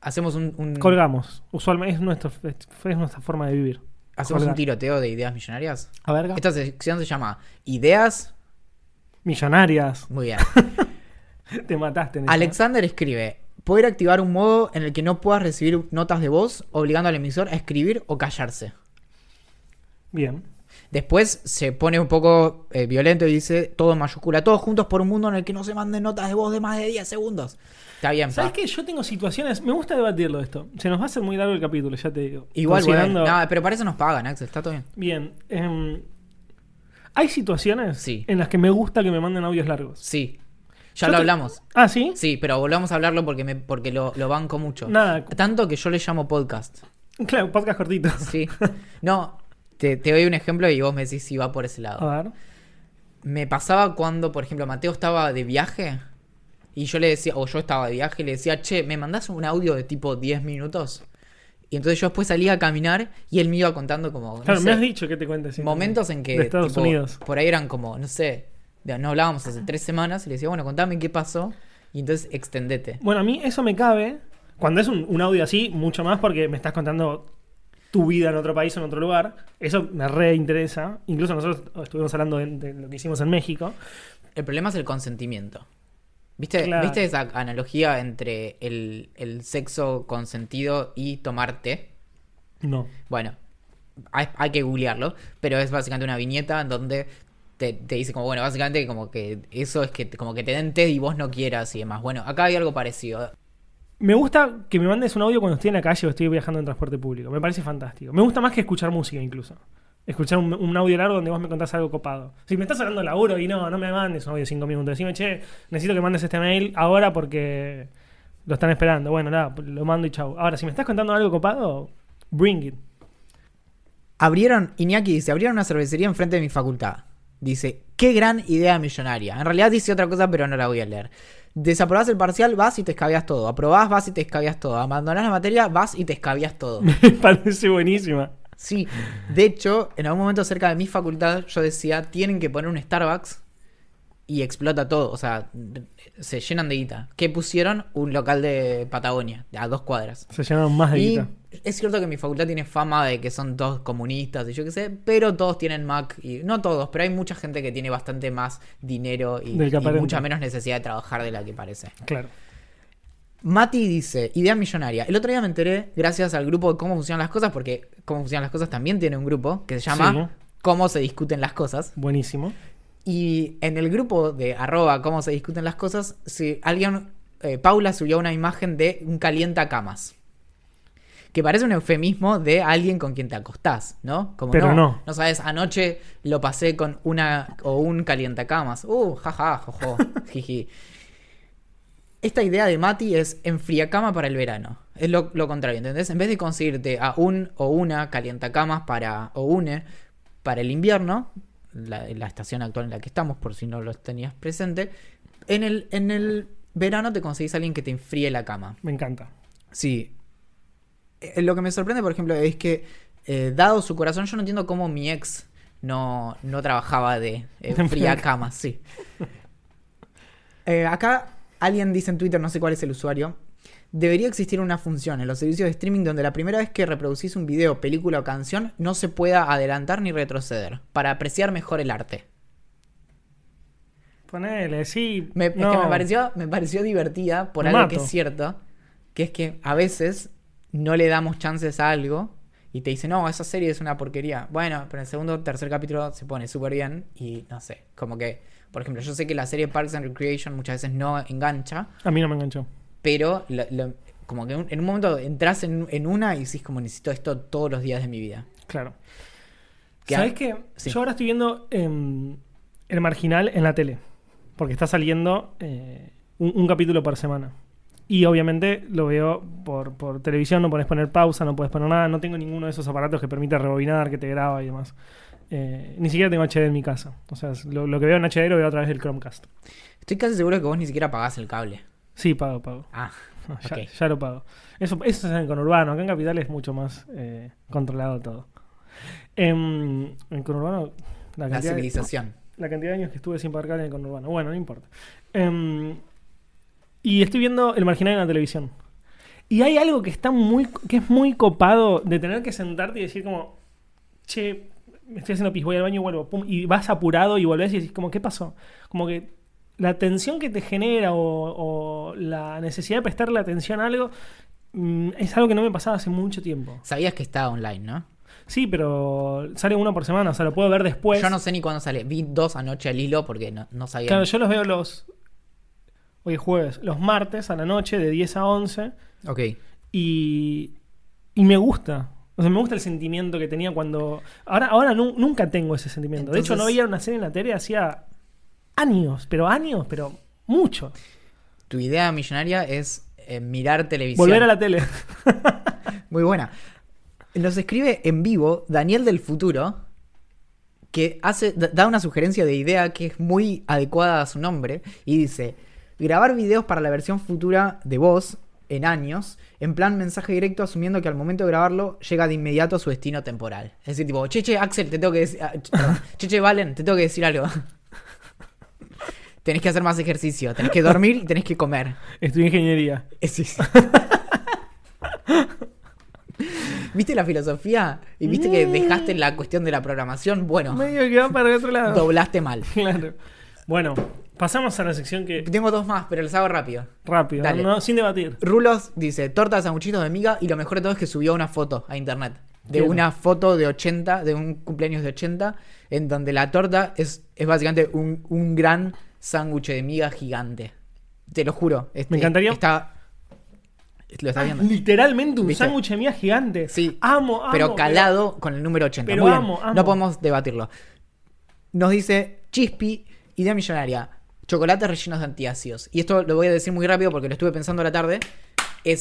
Speaker 2: Hacemos un, un-
Speaker 1: colgamos. Usualmente es, nuestro, es nuestra forma de vivir.
Speaker 2: hacemos un tiroteo de ideas millonarias.
Speaker 1: A ver,
Speaker 2: Esta sección se llama Ideas.
Speaker 1: millonarias.
Speaker 2: Muy bien.
Speaker 1: Te mataste. en.
Speaker 2: Alexander escribe: Poder activar un modo en el que no puedas recibir notas de voz, obligando al emisor a escribir o callarse.
Speaker 1: Bien.
Speaker 2: Después se pone un poco eh, violento y dice todo en mayúscula, todos juntos por un mundo en el que no se manden notas de voz de más de 10 segundos. Está bien,
Speaker 1: ¿Sabes qué? Yo tengo situaciones. Me gusta debatirlo esto. Se nos va a hacer muy largo el capítulo, ya te digo.
Speaker 2: Igual, bueno, nada, pero para eso nos pagan, Axel, está todo bien.
Speaker 1: Bien. em, hay situaciones
Speaker 2: Sí.
Speaker 1: en las que me gusta que me manden audios largos.
Speaker 2: Sí. Ya
Speaker 1: Yo
Speaker 2: lo
Speaker 1: te-
Speaker 2: hablamos.
Speaker 1: Ah, ¿sí?
Speaker 2: Sí, pero volvamos a hablarlo porque, me, porque lo, lo banco mucho.
Speaker 1: Nada.
Speaker 2: Tanto que yo le llamo podcast.
Speaker 1: Claro, podcast cortito.
Speaker 2: Sí. No, te, te doy un ejemplo y vos me decís si va por ese lado.
Speaker 1: A ver.
Speaker 2: Me pasaba cuando, por ejemplo, Mateo estaba de viaje y yo le decía, o yo estaba de viaje y le decía, che, ¿me mandás un audio de tipo 10 minutos? Y entonces yo después salía a caminar y él me iba contando como, no
Speaker 1: Claro,
Speaker 2: sé,
Speaker 1: me has dicho que te cuentes.
Speaker 2: momentos en que
Speaker 1: De Estados
Speaker 2: tipo,
Speaker 1: Unidos.
Speaker 2: por ahí eran como, no sé, no hablábamos hace tres semanas y le decía, bueno, contame qué pasó y entonces extendete.
Speaker 1: Bueno, a mí eso me cabe. Cuando es un, un audio así, mucho más porque me estás contando tu vida en otro país o en otro lugar. Eso me reinteresa. Incluso nosotros estuvimos hablando de, de lo que hicimos en México.
Speaker 2: El problema es el consentimiento. ¿Viste,
Speaker 1: Claro.
Speaker 2: ¿viste esa analogía entre el, el sexo consentido y tomarte?
Speaker 1: No.
Speaker 2: Bueno, hay, hay que googlearlo, pero es básicamente una viñeta en donde te, te dice como, bueno, básicamente como que eso es que como que te den té y vos no quieras y demás. Bueno, acá hay algo parecido.
Speaker 1: Me gusta que me mandes un audio cuando estoy en la calle o estoy viajando en transporte público. Me parece fantástico. Me gusta más que escuchar música incluso. Escuchar un, audio largo donde vos me contás algo copado. Si me estás hablando laburo y no, no me mandes un audio de 5 minutos. Decime, che, necesito que mandes este mail ahora porque lo están esperando. Bueno, nada, lo mando y chau. Ahora, si me estás contando algo copado, bring it.
Speaker 2: Abrieron, Iñaki dice, abrieron una cervecería enfrente de mi facultad. Dice, qué gran idea millonaria. En realidad dice otra cosa, pero no la voy a leer. Desaprobás el parcial, vas y te escabias todo. Aprobás, vas y te escabias todo. Abandonás la materia, vas y te escabias todo.
Speaker 1: Me parece buenísima.
Speaker 2: Sí, de hecho, en algún momento cerca de mi facultad yo decía, tienen que poner un Starbucks y explota todo, o sea, se llenan de guita. ¿Qué pusieron? Un local de Patagonia, a dos cuadras.
Speaker 1: Se llamaron más de
Speaker 2: Y
Speaker 1: guita.
Speaker 2: es cierto que mi facultad tiene fama de que son todos comunistas y yo qué sé, pero todos tienen Mac y no todos, pero hay mucha gente que tiene bastante más dinero y, mucha menos necesidad de trabajar de la que parece.
Speaker 1: Claro.
Speaker 2: Mati dice, idea millonaria. El otro día me enteré, gracias al grupo de cómo funcionan las cosas, porque cómo funcionan las cosas también tiene un grupo que se llama
Speaker 1: Sí.
Speaker 2: Cómo se discuten las cosas.
Speaker 1: Buenísimo.
Speaker 2: Y en el grupo de arroba cómo se discuten las cosas, si alguien, eh, Paula subió una imagen de un calientacamas. Que parece un eufemismo de alguien con quien te acostás, ¿no? Como
Speaker 1: Pero no.
Speaker 2: No sabes, anoche lo pasé con una o un calientacamas. Uh, jaja, jojo, jiji. Esta idea de Mati es enfriacama para el verano. Es lo, lo contrario, ¿entendés? En vez de conseguirte a un o una calientacamas para, o une para el invierno, la, la estación actual en la que estamos, por si no lo tenías presente, en el, en el verano te conseguís a alguien que te enfríe la cama.
Speaker 1: Me encanta.
Speaker 2: Sí. Eh, Lo que me sorprende, por ejemplo, es que, eh, dado su corazón, yo no entiendo cómo mi ex no, no trabajaba de eh, fría cama, sí. Eh, acá alguien dice en Twitter, no sé cuál es el usuario, debería existir una función en los servicios de streaming donde la primera vez que reproducís un video, película o canción no se pueda adelantar ni retroceder, para apreciar mejor el arte.
Speaker 1: Ponele, sí.
Speaker 2: Me, es que me pareció, me pareció divertida por
Speaker 1: Me
Speaker 2: algo
Speaker 1: mato.
Speaker 2: que es cierto, que es que a veces no le damos chances a algo y te dice, no, esa serie es una porquería. Bueno, pero en el segundo o tercer capítulo se pone súper bien y no sé, como que, por ejemplo, yo sé que la serie Parks and Recreation muchas veces no engancha,
Speaker 1: A mí no me enganchó.
Speaker 2: Pero lo- lo- como que en un momento entras en, en una y decís como necesito esto todos los días de mi vida.
Speaker 1: Claro. ¿Sabes qué?
Speaker 2: sí.
Speaker 1: Yo ahora estoy viendo em, El Marginal en la tele. Porque está saliendo eh, un, un capítulo por semana. Y obviamente lo veo por, por televisión, no podés poner pausa, no puedes poner nada. No tengo ninguno de esos aparatos que permite rebobinar, que te graba y demás. Eh, ni siquiera tengo HD en mi casa. O sea, lo, lo que veo en HD lo veo a través del Chromecast.
Speaker 2: Estoy casi seguro que vos ni siquiera pagás el cable.
Speaker 1: Sí, pago, pago.
Speaker 2: Ah,
Speaker 1: ya, ya lo pago. Eso, eso es en el conurbano. Acá en Capital es mucho más eh, controlado todo. Em, en conurbano, la
Speaker 2: la
Speaker 1: de,
Speaker 2: civilización.
Speaker 1: la cantidad de años que estuve sin pagar en el conurbano. Bueno, no importa. Em, y estoy viendo el marginal en la televisión. Y hay algo que está muy, que es muy copado de tener que sentarte y decir como, che, me estoy haciendo pis, voy al baño y vuelvo. Pum, y vas apurado y volvés y decís como, ¿qué pasó? Como que la tensión que te genera o, o la necesidad de prestarle atención a algo mm, es algo que no me pasaba hace mucho tiempo.
Speaker 2: Sabías que está online, ¿no?
Speaker 1: Sí, pero sale uno por semana, o sea, lo puedo ver después.
Speaker 2: Yo no sé ni cuándo sale. Vi dos anoche al hilo porque no, no sabía.
Speaker 1: Claro, yo los veo los. Hoy es jueves, los martes a la noche de 10 a 11
Speaker 2: Ok.
Speaker 1: y. Y me gusta. O sea, me gusta el sentimiento que tenía cuando. Ahora, ahora nu- nunca tengo ese sentimiento. de hecho, no veía una serie en la tele hacía años, pero años, pero mucho.
Speaker 2: Tu idea millonaria es eh, mirar televisión.
Speaker 1: Volver a la tele.
Speaker 2: Muy buena. Nos escribe en vivo Daniel del futuro que hace da- una sugerencia de idea que es muy adecuada a su nombre y dice grabar videos para la versión futura de voz en años, en plan mensaje directo asumiendo que al momento de grabarlo llega de inmediato a su destino temporal. Es decir, tipo, cheche, Axel, te tengo que decir, ah, ch- perdón, cheche, Valen, te tengo que decir algo. Tenés que hacer más ejercicio, tenés que dormir y tenés que comer.
Speaker 1: Estudié ingeniería.
Speaker 2: Eh, sí, sí. ¿Viste la filosofía? ¿Y viste que dejaste la cuestión de la programación? Bueno,
Speaker 1: Medio que va para el otro lado.
Speaker 2: doblaste mal.
Speaker 1: Claro. Bueno, pasamos a la sección que.
Speaker 2: Tengo dos más, pero los hago rápido.
Speaker 1: Rápido,
Speaker 2: Dale.
Speaker 1: no, sin debatir.
Speaker 2: Rulos dice, torta de sanguchitos de miga y lo mejor de todo es que subió una foto a internet. De
Speaker 1: Bien.
Speaker 2: una foto de 80, de un cumpleaños de 80, en donde la torta es, es básicamente un, un gran sándwich de miga gigante. Te lo juro. este-
Speaker 1: Me encantaría-
Speaker 2: Está... Lo estás viendo.
Speaker 1: Literalmente un sándwich de miga gigante.
Speaker 2: Sí.
Speaker 1: Amo, amo.
Speaker 2: pero calado con el número 80.
Speaker 1: pero
Speaker 2: Muy bien,
Speaker 1: amo, amo.
Speaker 2: No podemos debatirlo. Nos dice Chispi, idea millonaria. Chocolates rellenos de antiácidos. Y esto lo voy a decir muy rápido porque lo estuve pensando a la tarde. Es.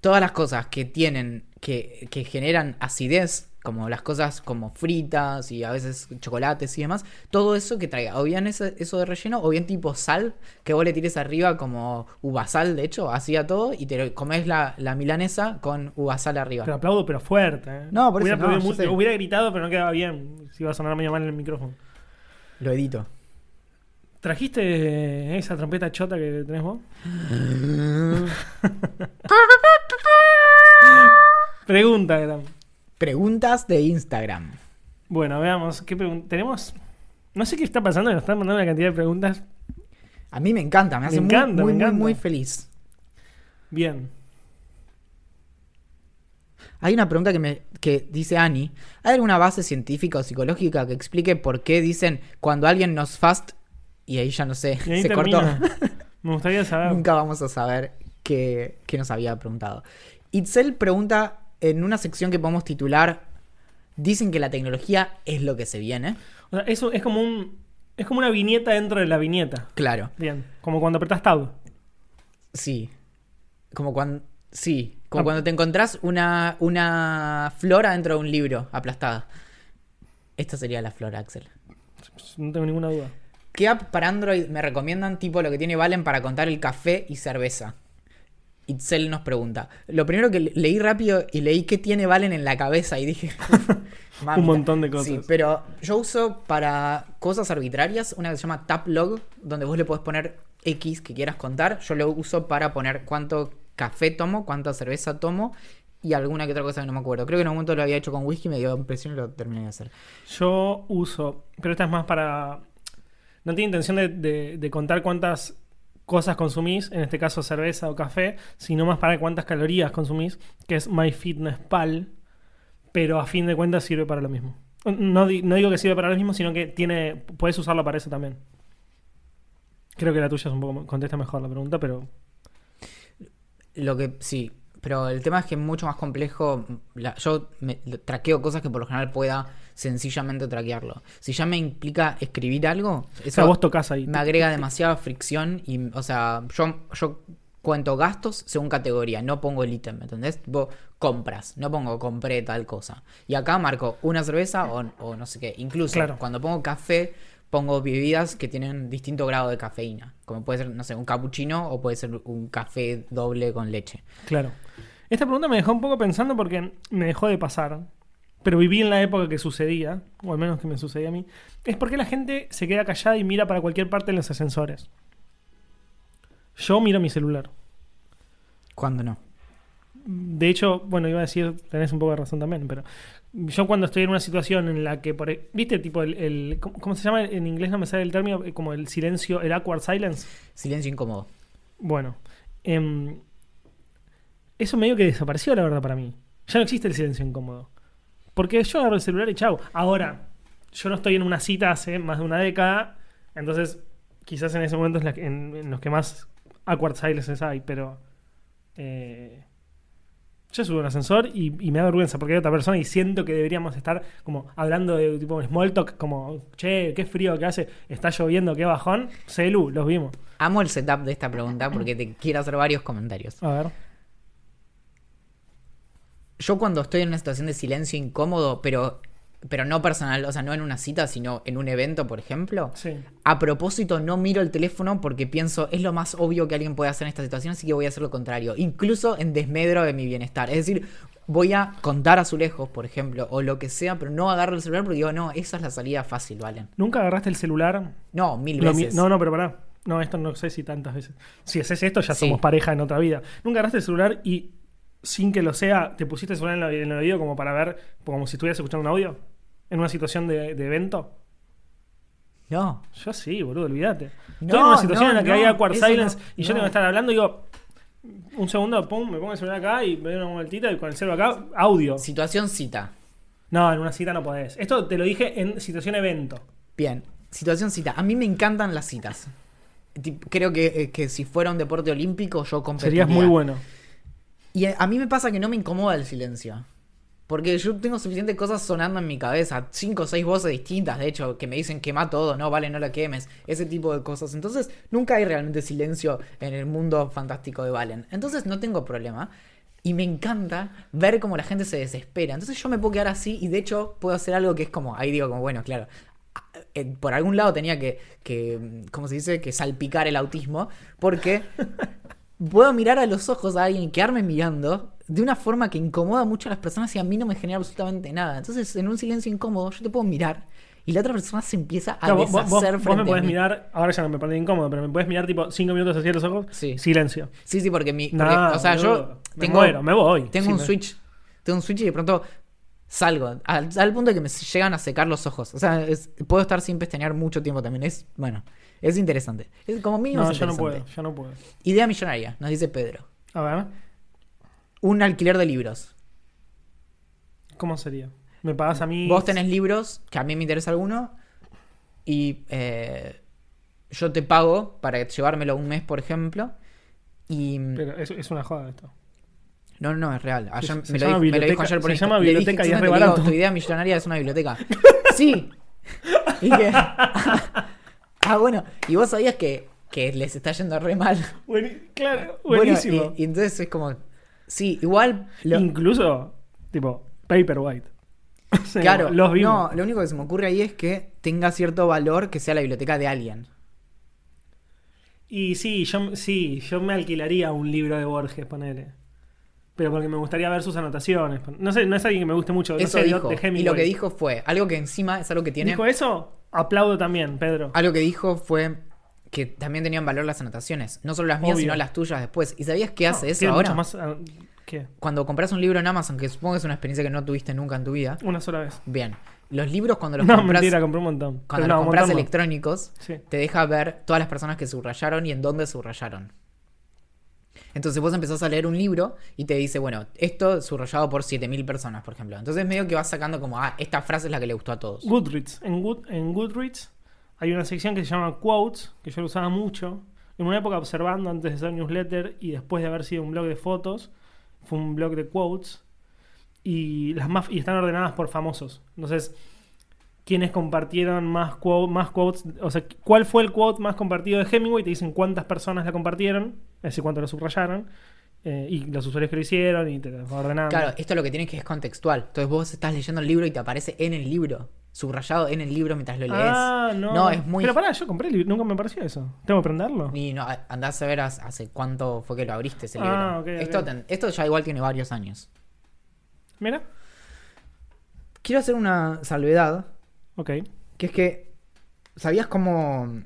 Speaker 2: Todas las cosas que tienen. que, que generan acidez. Como las cosas como fritas y a veces chocolates y demás. Todo eso que traiga. O bien ese- eso de relleno. O bien tipo sal. Que vos le tires arriba como uvasal, de hecho. Así a todo. Y te lo comes la, la milanesa con uvasal arriba.
Speaker 1: Te aplaudo, pero fuerte. ¿eh?
Speaker 2: No, por
Speaker 1: hubiera,
Speaker 2: eso no,
Speaker 1: hubiera gritado, pero no quedaba bien. Si iba a sonar medio mal en el micrófono.
Speaker 2: Lo edito.
Speaker 1: ¿Trajiste esa trompeta chota que tenés vos? Pregunta.
Speaker 2: Preguntas de Instagram.
Speaker 1: Bueno, veamos. ¿Qué Tenemos. No sé qué está pasando, nos están mandando una cantidad de preguntas.
Speaker 2: A mí me encanta, me
Speaker 1: Me
Speaker 2: hace muy-
Speaker 1: encanta,
Speaker 2: muy,
Speaker 1: me
Speaker 2: muy,
Speaker 1: encanta.
Speaker 2: muy feliz.
Speaker 1: Bien.
Speaker 2: Hay una pregunta que, me, que dice Ani. ¿Hay alguna base científica o psicológica que explique por qué dicen cuando alguien nos fast y ahí ya no sé, se
Speaker 1: termina.
Speaker 2: cortó?
Speaker 1: Me gustaría saber.
Speaker 2: Nunca vamos a saber qué, qué nos había preguntado. Itzel pregunta en una sección que podemos titular Dicen que la tecnología es lo que se viene.
Speaker 1: O sea, eso es como un. Es como una viñeta dentro de la viñeta.
Speaker 2: Claro,
Speaker 1: Bien. Como cuando apretás tab.
Speaker 2: sí. Como cuando... Sí, como
Speaker 1: Ah.
Speaker 2: cuando te encontrás una, una flora dentro de un libro aplastada. Esta sería la flora, Axel.
Speaker 1: No tengo ninguna duda.
Speaker 2: ¿Qué app para Android me recomiendan tipo lo que tiene Valen para contar el café y cerveza? Itzel nos pregunta. Lo primero que le- leí rápido y leí qué tiene Valen en la cabeza y dije...
Speaker 1: Un montón de cosas.
Speaker 2: Sí, pero yo uso para cosas arbitrarias una que se llama Taplog, donde vos le podés poner X que quieras contar. Yo lo uso para poner cuánto café tomo, cuánta cerveza tomo y alguna que otra cosa que no me acuerdo. Creo que en un momento lo había hecho con whisky, me dio impresión y lo terminé de hacer.
Speaker 1: Yo uso, pero esta es más para... No tiene intención de, de- de contar cuántas cosas consumís, en este caso cerveza o café, sino más para cuántas calorías consumís, que es MyFitnessPal, pero a fin de cuentas sirve para lo mismo. No, no digo que sirve para lo mismo, sino que tiene puedes usarlo para eso también. Creo que la tuya es un poco contesta mejor la pregunta, pero
Speaker 2: Lo que sí, pero el tema es que es mucho más complejo. Yo me, traqueo cosas que por lo general pueda sencillamente traquearlo. Si ya me implica escribir algo,
Speaker 1: o
Speaker 2: eso
Speaker 1: sea, vos tocas ahí.
Speaker 2: me agrega demasiada fricción y, o sea, yo, yo cuento gastos según categoría, no pongo el ítem, ¿me entendés? Tipo, compras, no pongo compré tal cosa. Y acá marco una cerveza o, o no sé qué. Incluso
Speaker 1: Claro.
Speaker 2: cuando pongo café, pongo bebidas que tienen distinto grado de cafeína. Como puede ser, no sé, un cappuccino o puede ser un café doble con leche.
Speaker 1: Claro. Esta pregunta me dejó un poco pensando porque me dejó de pasar. Pero viví en la época que sucedía, o al menos que me sucedía a mí. Es porque la gente se queda callada y mira para cualquier parte en los ascensores. Yo miro mi celular.
Speaker 2: ¿Cuándo no?
Speaker 1: De hecho, bueno, iba a decir, tenés un poco de razón también, pero yo cuando estoy en una situación en la que, por, e- ¿viste? Tipo, el, el- ¿cómo, se llama? En inglés no me sale el término, eh, como el silencio, el awkward silence.
Speaker 2: Silencio incómodo.
Speaker 1: Bueno, em, eso medio que desapareció, la verdad, para mí. Ya no existe el silencio incómodo. Porque yo agarro el celular y chau. Ahora, yo no estoy en una cita hace más de una década, entonces quizás en ese momento es la en, en los que más awkward silences hay, pero eh, yo subo un ascensor y, y me da vergüenza porque hay otra persona y siento que deberíamos estar como hablando de tipo small talk, como, che, qué frío que hace, está lloviendo, qué bajón. Celu, los vimos.
Speaker 2: Amo el setup de esta pregunta porque te quiero hacer varios comentarios.
Speaker 1: A ver.
Speaker 2: Yo cuando estoy en una situación de silencio incómodo, pero, pero no personal, o sea, no en una cita, sino en un evento, por ejemplo,
Speaker 1: Sí.
Speaker 2: a propósito no miro el teléfono porque pienso es lo más obvio que alguien puede hacer en esta situación, así que voy a hacer lo contrario, incluso en desmedro de mi bienestar. Es decir, voy a contar azulejos, por ejemplo, o lo que sea, pero no agarro el celular porque digo, no, esa es la salida fácil, ¿valen?
Speaker 1: ¿Nunca agarraste el celular?
Speaker 2: No, mil
Speaker 1: Lo mi-
Speaker 2: veces.
Speaker 1: no, no, pero pará. No, esto no sé si tantas veces. Si haces esto, ya
Speaker 2: Sí.
Speaker 1: somos pareja en otra vida. ¿Nunca agarraste el celular y sin que lo sea, te pusiste celular en, el- en el oído como para ver, como si estuvieras escuchando un audio? ¿En una situación de, de evento?
Speaker 2: No.
Speaker 1: Yo sí, boludo, olvídate.
Speaker 2: No,
Speaker 1: Estoy en una situación
Speaker 2: no,
Speaker 1: en la que
Speaker 2: no,
Speaker 1: hay awkward silence y yo tengo que estar hablando y digo, un segundo, pum, me pongo el celular acá y me doy una vueltita y con el celular acá, audio.
Speaker 2: Situación cita.
Speaker 1: No, en una cita no podés. Esto te lo dije en situación evento.
Speaker 2: Bien. Situación cita. A mí me encantan las citas. Creo que, eh, que si fuera un deporte olímpico yo competiría.
Speaker 1: Serías muy bueno.
Speaker 2: Y a mí me pasa que no me incomoda el silencio. Porque yo tengo suficientes cosas sonando en mi cabeza. Cinco o seis voces distintas, de hecho, que me dicen quema todo, no, vale, no la quemes. Ese tipo de cosas. Entonces, nunca hay realmente silencio en el mundo fantástico de Valen. Entonces, no tengo problema. Y me encanta ver cómo la gente se desespera. Entonces, yo me puedo quedar así y de hecho puedo hacer algo que es como, ahí digo, como, bueno, claro. eh, Por algún lado tenía que, que, ¿cómo se dice? Que salpicar el autismo. Porque puedo mirar a los ojos a alguien y quedarme mirando de una forma que incomoda mucho a las personas y a mí no me genera absolutamente nada. Entonces, en un silencio incómodo, yo te puedo mirar y la otra persona se empieza a
Speaker 1: Claro, vos-
Speaker 2: deshacer
Speaker 1: vos
Speaker 2: frente
Speaker 1: me
Speaker 2: a
Speaker 1: podés
Speaker 2: mí.
Speaker 1: mirar, ahora ya no me pone incómodo, pero me podés mirar tipo cinco minutos hacia los ojos.
Speaker 2: Sí.
Speaker 1: Silencio.
Speaker 2: Sí, sí, porque mi. porque,
Speaker 1: No,
Speaker 2: o sea, yo
Speaker 1: Me
Speaker 2: tengo.
Speaker 1: muero, me voy.
Speaker 2: Tengo
Speaker 1: Sí,
Speaker 2: un
Speaker 1: me-
Speaker 2: switch. Tengo un switch y de pronto salgo. Al, al punto de que me llegan a secar los ojos. O sea, es- puedo estar sin pestañear mucho tiempo también. Es, bueno, es interesante. Es como mínimo
Speaker 1: No,
Speaker 2: es
Speaker 1: yo no puedo, yo no puedo.
Speaker 2: Idea millonaria, nos dice Pedro.
Speaker 1: A ver,
Speaker 2: Un alquiler de libros.
Speaker 1: ¿cómo sería? ¿Me pagás a mí?
Speaker 2: Vos tenés libros, que a mí me interesa alguno, y eh, yo te pago para llevármelo un mes, por ejemplo. Y.
Speaker 1: Pero es, es una joda esto.
Speaker 2: No, no, es real. Ayer
Speaker 1: Se-
Speaker 2: me,
Speaker 1: se
Speaker 2: lo
Speaker 1: llama
Speaker 2: dijo, me lo dijo
Speaker 1: biblioteca-
Speaker 2: ayer por
Speaker 1: se llama
Speaker 2: dije,
Speaker 1: biblioteca y es
Speaker 2: "Exactamente,
Speaker 1: re
Speaker 2: digo,
Speaker 1: barato".
Speaker 2: Tu idea millonaria es una biblioteca. sí. Y que- ah, bueno. Y vos sabías que, que les está yendo re mal.
Speaker 1: Buen- claro,
Speaker 2: Bueno,
Speaker 1: buenísimo.
Speaker 2: y, y entonces es como. Sí, igual. lo-
Speaker 1: Incluso, tipo, Paperwhite. O sea,
Speaker 2: claro,
Speaker 1: los vimos.
Speaker 2: no, lo único que se me ocurre ahí es que tenga cierto valor que sea la biblioteca de alguien.
Speaker 1: Y sí yo, sí, yo me alquilaría un libro de Borges, ponele. Pero porque me gustaría ver sus anotaciones. No sé, no es alguien que me guste mucho.
Speaker 2: Eso
Speaker 1: día
Speaker 2: dijo.
Speaker 1: de
Speaker 2: Y lo que dijo fue algo que encima es algo que tiene.
Speaker 1: ¿Dijo eso? Aplaudo también, Pedro.
Speaker 2: Algo que dijo fue que también tenían valor las anotaciones. No solo las mías,
Speaker 1: Obvio.
Speaker 2: sino las tuyas después. ¿Y sabías qué hace
Speaker 1: No,
Speaker 2: eso ahora?
Speaker 1: más, ah, ¿Qué?
Speaker 2: Cuando compras un libro en Amazon, que supongo que es una experiencia que no tuviste nunca en tu vida.
Speaker 1: Una sola vez.
Speaker 2: Bien. Los libros cuando los
Speaker 1: no,
Speaker 2: compras.
Speaker 1: mentira, compré un montón.
Speaker 2: Cuando los
Speaker 1: no,
Speaker 2: compras
Speaker 1: no.
Speaker 2: electrónicos,
Speaker 1: Sí.
Speaker 2: te deja ver todas las personas que subrayaron y en dónde subrayaron. Entonces vos empezás a leer un libro y te dice, bueno, esto subrayado por 7000 personas, por ejemplo. Entonces medio que vas sacando como, ah, esta frase es la que le gustó a todos.
Speaker 1: Goodreads. En, Good, en Goodreads hay una sección que se llama Quotes, que yo lo usaba mucho. En una época observando antes de ser newsletter y después de haber sido un blog de fotos, fue un blog de quotes. Y, las más, y están ordenadas por famosos. Entonces, ¿quiénes compartieron más, quote, más quotes? O sea, ¿cuál fue el quote más compartido de Hemingway? Te dicen cuántas personas la compartieron, es decir, cuánto lo subrayaron. eh, y los usuarios que lo hicieron y te lo va ordenando.
Speaker 2: Claro, esto lo que tiene es que es contextual. Entonces vos estás leyendo el libro y te aparece en el libro, subrayado en el libro mientras lo lees.
Speaker 1: Ah, no.
Speaker 2: No, es muy-
Speaker 1: Pero pará, yo compré el libro, nunca me pareció eso. ¿Tengo que prenderlo?
Speaker 2: Y no, andás a ver hace cuánto fue que lo abriste ese libro.
Speaker 1: Ah, ok.
Speaker 2: Esto, esto ya igual tiene varios años.
Speaker 1: Mira.
Speaker 2: Quiero hacer una salvedad,
Speaker 1: Ok.
Speaker 2: que es que, ¿sabías cómo,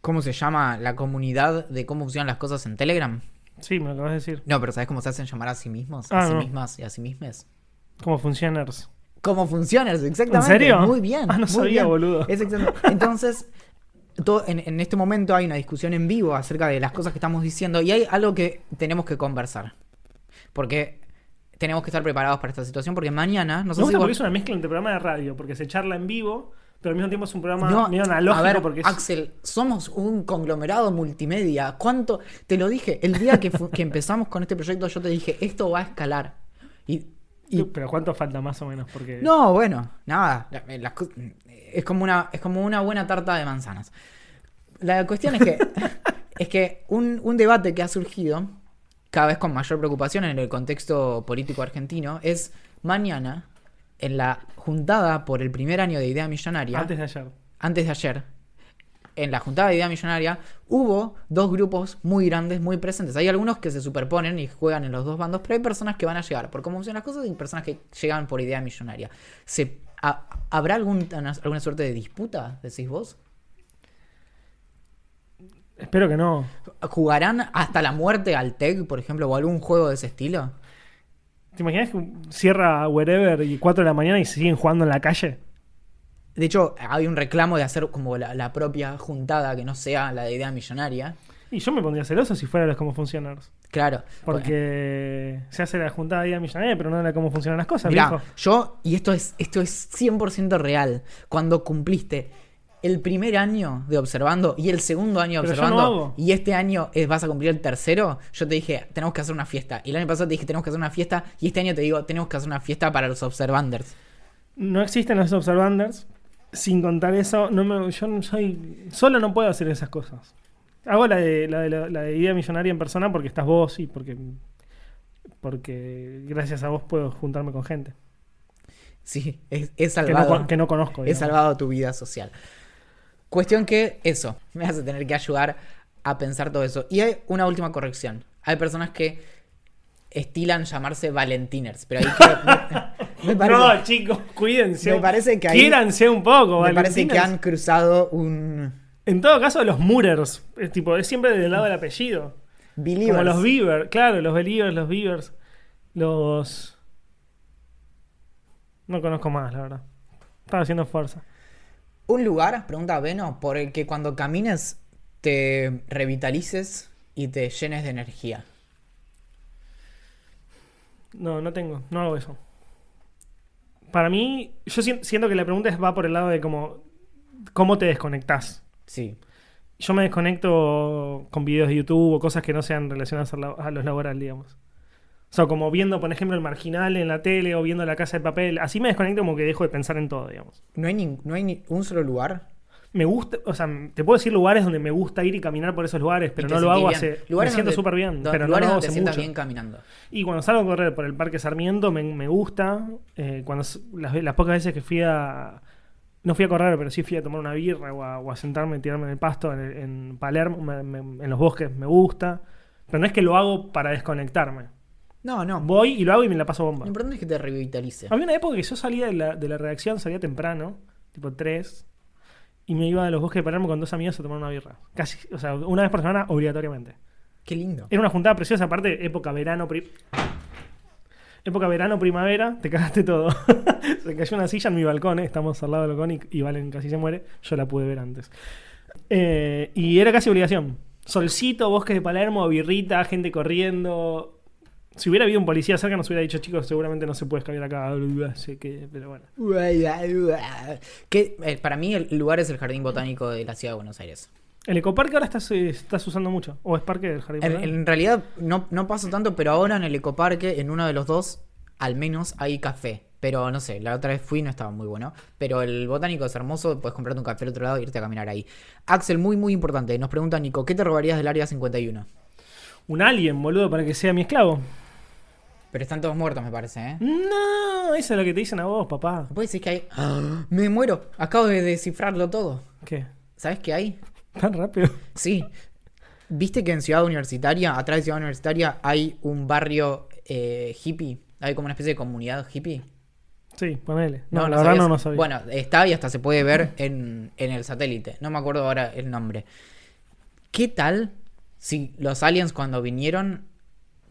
Speaker 2: cómo se llama la comunidad de cómo funcionan las cosas en Telegram?
Speaker 1: Sí, me lo acabas de decir.
Speaker 2: No, pero ¿sabes cómo se hacen llamar a sí mismos?
Speaker 1: Ah,
Speaker 2: a sí
Speaker 1: no.
Speaker 2: mismas y a sí mismas.
Speaker 1: ¿Cómo funciona ERS?
Speaker 2: ¿Cómo funciona? Exactamente.
Speaker 1: ¿En serio?
Speaker 2: Muy bien.
Speaker 1: Ah, no sabía,
Speaker 2: bien.
Speaker 1: boludo.
Speaker 2: Es exactamente- Entonces, todo- en, en este momento hay una discusión en vivo acerca de las cosas que estamos diciendo y hay algo que tenemos que conversar. Porque tenemos que estar preparados para esta situación porque mañana, no sé
Speaker 1: Me
Speaker 2: si
Speaker 1: gusta
Speaker 2: vos-
Speaker 1: porque es una mezcla entre programa de radio, porque se charla en vivo, pero al mismo tiempo es un programa
Speaker 2: No,
Speaker 1: medio analógico.
Speaker 2: a ver,
Speaker 1: porque es...
Speaker 2: Axel, somos un conglomerado multimedia. ¿Cuánto? Te lo dije, el día que, que empezamos con este proyecto yo te dije, esto va a escalar. Y, y-
Speaker 1: Pero ¿cuánto falta más o menos? Porque...
Speaker 2: no, bueno, nada. las es, como una, es como una buena tarta de manzanas. La cuestión es que, es que un, un debate que ha surgido, cada vez con mayor preocupación en el contexto político argentino, es mañana, en la juntada por el primer año de Idea Millonaria,
Speaker 1: Antes de ayer.
Speaker 2: antes de ayer, en la juntada de Idea Millonaria, hubo dos grupos muy grandes, muy presentes. Hay algunos que se superponen y juegan en los dos bandos, pero hay personas que van a llegar por cómo funcionan las cosas y personas que llegan por Idea Millonaria. ¿Se, ha- ¿Habrá algún- alguna suerte de disputa, decís vos?
Speaker 1: Espero que no.
Speaker 2: ¿Jugarán hasta la muerte al TEG, por ejemplo, o algún juego de ese estilo?
Speaker 1: ¿Te imaginas que cierra wherever y 4 de la mañana y siguen jugando en la calle?
Speaker 2: De hecho, hay un reclamo de hacer como la, la propia juntada que no sea la de idea millonaria.
Speaker 1: Y yo me pondría celoso si fuera los como funcionarios.
Speaker 2: Claro.
Speaker 1: Porque se hace la juntada de millonaria, pero no de cómo funcionan las cosas,
Speaker 2: Mirá,
Speaker 1: viejo.
Speaker 2: yo, y esto es, esto es 100% real, cuando cumpliste el primer año de observando y el segundo año de
Speaker 1: Pero yo
Speaker 2: observando
Speaker 1: no hago.
Speaker 2: y este año eh, vas a cumplir el tercero, yo te dije, tenemos que hacer una fiesta. Y el año pasado te dije, tenemos que hacer una fiesta. Y este año te digo, tenemos que hacer una fiesta para los observanders.
Speaker 1: No existen los observanders. Sin contar eso, no me, yo no soy. Solo no puedo hacer esas cosas. Hago la de, la de, la de idea millonaria en persona porque estás vos y porque. Porque gracias a vos puedo juntarme con gente.
Speaker 2: Sí, he, he
Speaker 1: Que no,
Speaker 2: salvado,
Speaker 1: con- que no conozco.
Speaker 2: he
Speaker 1: digamos.
Speaker 2: salvado tu vida social. Cuestión que eso, me hace tener que ayudar a pensar todo eso. Y hay una última corrección. Hay personas que estilan llamarse Valentiners, pero ahí creo- me, me parece,
Speaker 1: No, chicos, cuídense.
Speaker 2: Me parece que ahí-
Speaker 1: Quiéranse un poco,
Speaker 2: me parece que han cruzado un
Speaker 1: En todo caso, los Murers. Es tipo, es siempre del lado del apellido.
Speaker 2: Believers.
Speaker 1: Como los Beaver, claro, los Believers, los Beavers. Los. No conozco más, la verdad. Estaba haciendo fuerza.
Speaker 2: Un lugar, pregunta Beno, por el que cuando camines te revitalices y te llenes de energía.
Speaker 1: No, no tengo, no hago eso. Para mí, yo sien- siento que la pregunta va por el lado de como, ¿cómo te desconectás?
Speaker 2: Sí.
Speaker 1: Yo me desconecto con videos de YouTube o cosas que no sean relacionadas a, la- a los laborales, digamos. O sea, como viendo, por ejemplo, el marginal en la tele o viendo la casa de papel. Así me desconecto como que dejo de pensar en todo, digamos.
Speaker 2: ¿No hay, ni, no hay ni un solo lugar?
Speaker 1: Me gusta, o sea, te puedo decir lugares donde me gusta ir y caminar por esos lugares, pero no lo hago
Speaker 2: bien?
Speaker 1: hace.
Speaker 2: Lugares
Speaker 1: me siento súper bien, pero no
Speaker 2: lugares
Speaker 1: lo hago hace mucho.
Speaker 2: bien caminando.
Speaker 1: Y cuando salgo a correr por el Parque Sarmiento me, me gusta. eh, cuando las, las pocas veces que fui a. No fui a correr, pero sí fui a tomar una birra o a, o a sentarme y tirarme en el pasto en, en Palermo, me- me- en los bosques, me gusta. Pero no es que lo hago para desconectarme.
Speaker 2: No, no.
Speaker 1: Voy y lo hago y me la paso bomba.
Speaker 2: Lo importante es que te revitalice.
Speaker 1: Había una época que yo salía de la, de la redacción, salía temprano, tipo 3, y me iba a los bosques de Palermo con dos amigos a tomar una birra. Casi, o sea, una vez por semana, obligatoriamente.
Speaker 2: Qué lindo.
Speaker 1: Era una juntada preciosa, aparte, época verano, pri- época verano, primavera, te cagaste todo. se cayó una silla en mi balcón, eh, estamos al lado del balcón y, y Valen casi se muere. Yo la pude ver antes. Eh, y era casi obligación. Solcito, bosques de Palermo, birrita, gente corriendo. Si hubiera habido un policía cerca, nos hubiera dicho, chicos, seguramente no se puede escabiar acá. Sé que, pero bueno.
Speaker 2: Que, eh, para mí el lugar es el Jardín Botánico de la Ciudad de Buenos Aires.
Speaker 1: El ecoparque ahora estás, eh, estás usando mucho. ¿O es parque del jardín?
Speaker 2: En,
Speaker 1: Botánico?
Speaker 2: en realidad no, no paso tanto, pero ahora en el ecoparque, en uno de los dos, al menos hay café. Pero no sé, la otra vez fui y no estaba muy bueno. Pero el botánico es hermoso, puedes comprarte un café al otro lado e irte a caminar ahí. Axel, muy muy importante, nos pregunta Nico, ¿qué te robarías del área 51?
Speaker 1: Un alien, boludo, para que sea mi esclavo.
Speaker 2: Pero están todos muertos, me parece, ¿eh?
Speaker 1: No, esa es la que te dicen a vos, papá.
Speaker 2: ¿Puedes decir que hay...? ¡Ah! Me muero, acabo de descifrarlo todo.
Speaker 1: ¿Qué?
Speaker 2: ¿Sabes qué hay?
Speaker 1: ¿Tan rápido?
Speaker 2: Sí. ¿Viste que en Ciudad Universitaria, atrás de Ciudad Universitaria, hay un barrio eh, hippie? Hay como una especie de comunidad hippie.
Speaker 1: Sí, ponele. No, la
Speaker 2: ¿no
Speaker 1: verdad
Speaker 2: sabías?
Speaker 1: no, no sabía.
Speaker 2: Bueno, está y hasta se puede ver en, en el satélite. No me acuerdo ahora el nombre. ¿Qué tal si los aliens cuando vinieron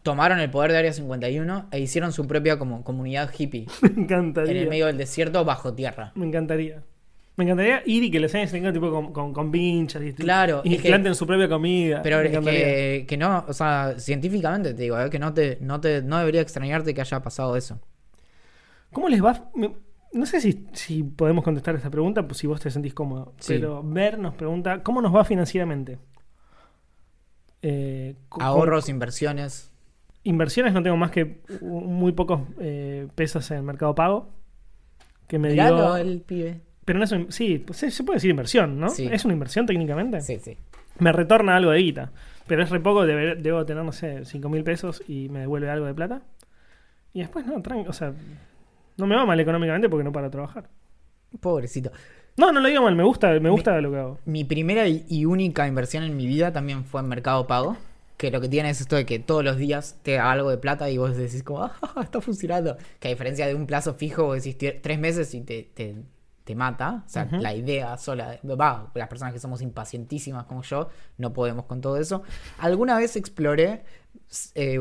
Speaker 2: tomaron el poder de Área 51 e hicieron su propia como comunidad hippie
Speaker 1: me encantaría.
Speaker 2: en el medio del desierto bajo tierra?
Speaker 1: Me encantaría. Me encantaría ir y que les enseñen tipo con, con, con vinchas y,
Speaker 2: Claro,
Speaker 1: y
Speaker 2: es que-
Speaker 1: planten su propia comida.
Speaker 2: Pero es que, que no, o sea, científicamente te digo, eh, que no te, no te, no debería extrañarte que haya pasado eso.
Speaker 1: ¿Cómo les va? Me- No sé si, si podemos contestar esta pregunta, pues si vos te sentís cómodo.
Speaker 2: Sí.
Speaker 1: Pero Ver nos pregunta, ¿cómo nos va financieramente? Eh,
Speaker 2: Ahorros, inversiones.
Speaker 1: Inversiones no tengo más que muy pocos eh, pesos en Mercado Pago. Que me
Speaker 2: Miralo,
Speaker 1: dio...
Speaker 2: el pibe.
Speaker 1: Pero no es un- sí, pues se, se puede decir inversión, ¿no?
Speaker 2: Sí.
Speaker 1: ¿Es una inversión técnicamente?
Speaker 2: Sí, sí.
Speaker 1: Me retorna algo de guita. Pero es re poco, debe- debo tener, no sé, 5 mil pesos y me devuelve algo de plata. Y después, no, tran- o sea, no me va mal económicamente porque no para trabajar.
Speaker 2: Pobrecito.
Speaker 1: No, no lo digo mal, me gusta, me gusta lo que hago.
Speaker 2: Mi primera y y única inversión en mi vida también fue en Mercado Pago. Que lo que tiene es esto de que todos los días te da algo de plata y vos decís como, ah, está funcionando. Que a diferencia de un plazo fijo, vos decís "Tie- tres meses y te, te, te mata. O sea, la idea sola, va, las personas que somos impacientísimas como yo, no podemos con todo eso. Alguna vez exploré eh,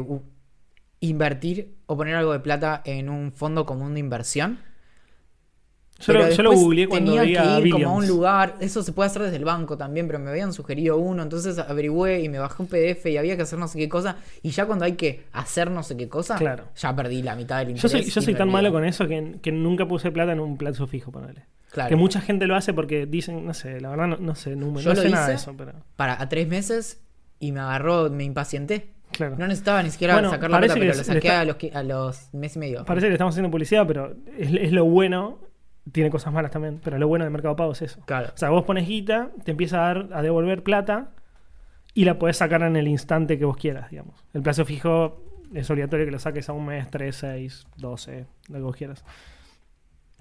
Speaker 2: invertir o poner algo de plata en un fondo común de inversión.
Speaker 1: Yo lo, yo lo googleé cuando
Speaker 2: tenía
Speaker 1: veía
Speaker 2: que ir como a un lugar. Eso se puede hacer desde el banco también, pero me habían sugerido uno. Entonces averigüé y me bajé un PDF y había que hacer no sé qué cosa. Y ya cuando hay que hacer no sé qué cosa,
Speaker 1: Claro.
Speaker 2: ya perdí la mitad del
Speaker 1: Yo
Speaker 2: interés.
Speaker 1: soy, yo soy tan malo con eso que, que nunca puse plata en un plazo fijo, ponele.
Speaker 2: Claro.
Speaker 1: Que mucha gente lo hace porque dicen, no sé, la verdad no, no sé número,
Speaker 2: Yo
Speaker 1: no
Speaker 2: lo
Speaker 1: sé nada de
Speaker 2: hice.
Speaker 1: eso, pero
Speaker 2: Para a tres meses y me agarró, me impacienté.
Speaker 1: claro.
Speaker 2: No necesitaba ni siquiera
Speaker 1: Bueno,
Speaker 2: sacar la plata, pero lo saqué
Speaker 1: está-
Speaker 2: a, los, a los mes y medio.
Speaker 1: Parece que le estamos haciendo publicidad, pero es, es lo bueno. Tiene cosas malas también, pero lo bueno del mercado pago es eso.
Speaker 2: Claro.
Speaker 1: O sea, vos pones guita, te empieza a dar a devolver plata y la podés sacar en el instante que vos quieras, digamos. El plazo fijo es obligatorio que lo saques a un mes, 3, 6, 12, lo que vos quieras.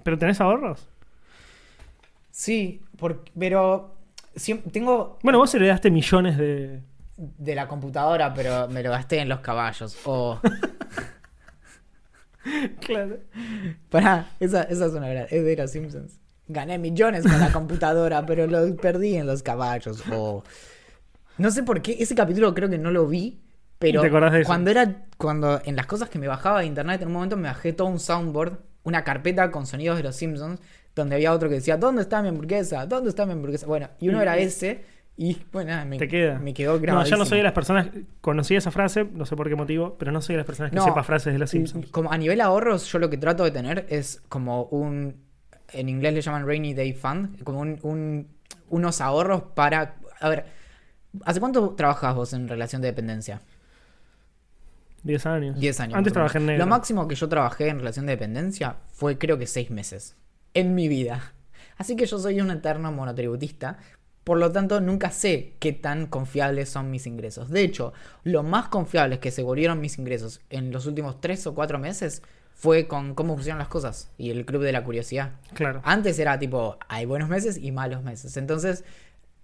Speaker 1: ¿Pero tenés ahorros?
Speaker 2: Sí, porque, pero siem- tengo
Speaker 1: Bueno, vos heredaste millones de.
Speaker 2: de la computadora, pero me lo gasté en los caballos. O.
Speaker 1: Claro.
Speaker 2: Pará, esa, esa es una gran. Es de los Simpsons. Gané millones con la computadora, pero lo perdí en los caballos. O. No sé por qué. Ese capítulo creo que no lo vi. Pero
Speaker 1: ¿Te acordás de eso?
Speaker 2: cuando era. Cuando en las cosas que me bajaba de internet, en un momento me bajé todo un soundboard, una carpeta con sonidos de los Simpsons, donde había otro que decía, ¿dónde está mi hamburguesa? ¿Dónde está mi hamburguesa? Bueno, y uno era ese. Y bueno, nada, me,
Speaker 1: Te queda.
Speaker 2: me quedó
Speaker 1: No,
Speaker 2: grabado.
Speaker 1: yo no soy de las personas. Conocí esa frase, no sé por qué motivo, pero no soy de las personas que
Speaker 2: No.
Speaker 1: sepa frases de los Simpsons.
Speaker 2: Como a nivel ahorros, yo lo que trato de tener es como un. En inglés le llaman Rainy Day Fund. Como un, un- unos ahorros para. A ver, ¿hace cuánto trabajas vos en relación de dependencia?
Speaker 1: 10 años.
Speaker 2: 10 años.
Speaker 1: Antes trabajé en negro.
Speaker 2: Lo máximo que yo trabajé en relación de dependencia fue creo que 6 meses. En mi vida. Así que yo soy un eterno monotributista. Por lo tanto, nunca sé qué tan confiables son mis ingresos. De hecho, lo más confiables que se volvieron mis ingresos en los últimos 3 o 4 meses fue con cómo funcionan las cosas y el club de la curiosidad.
Speaker 1: Claro.
Speaker 2: Antes era tipo, hay buenos meses y malos meses. Entonces,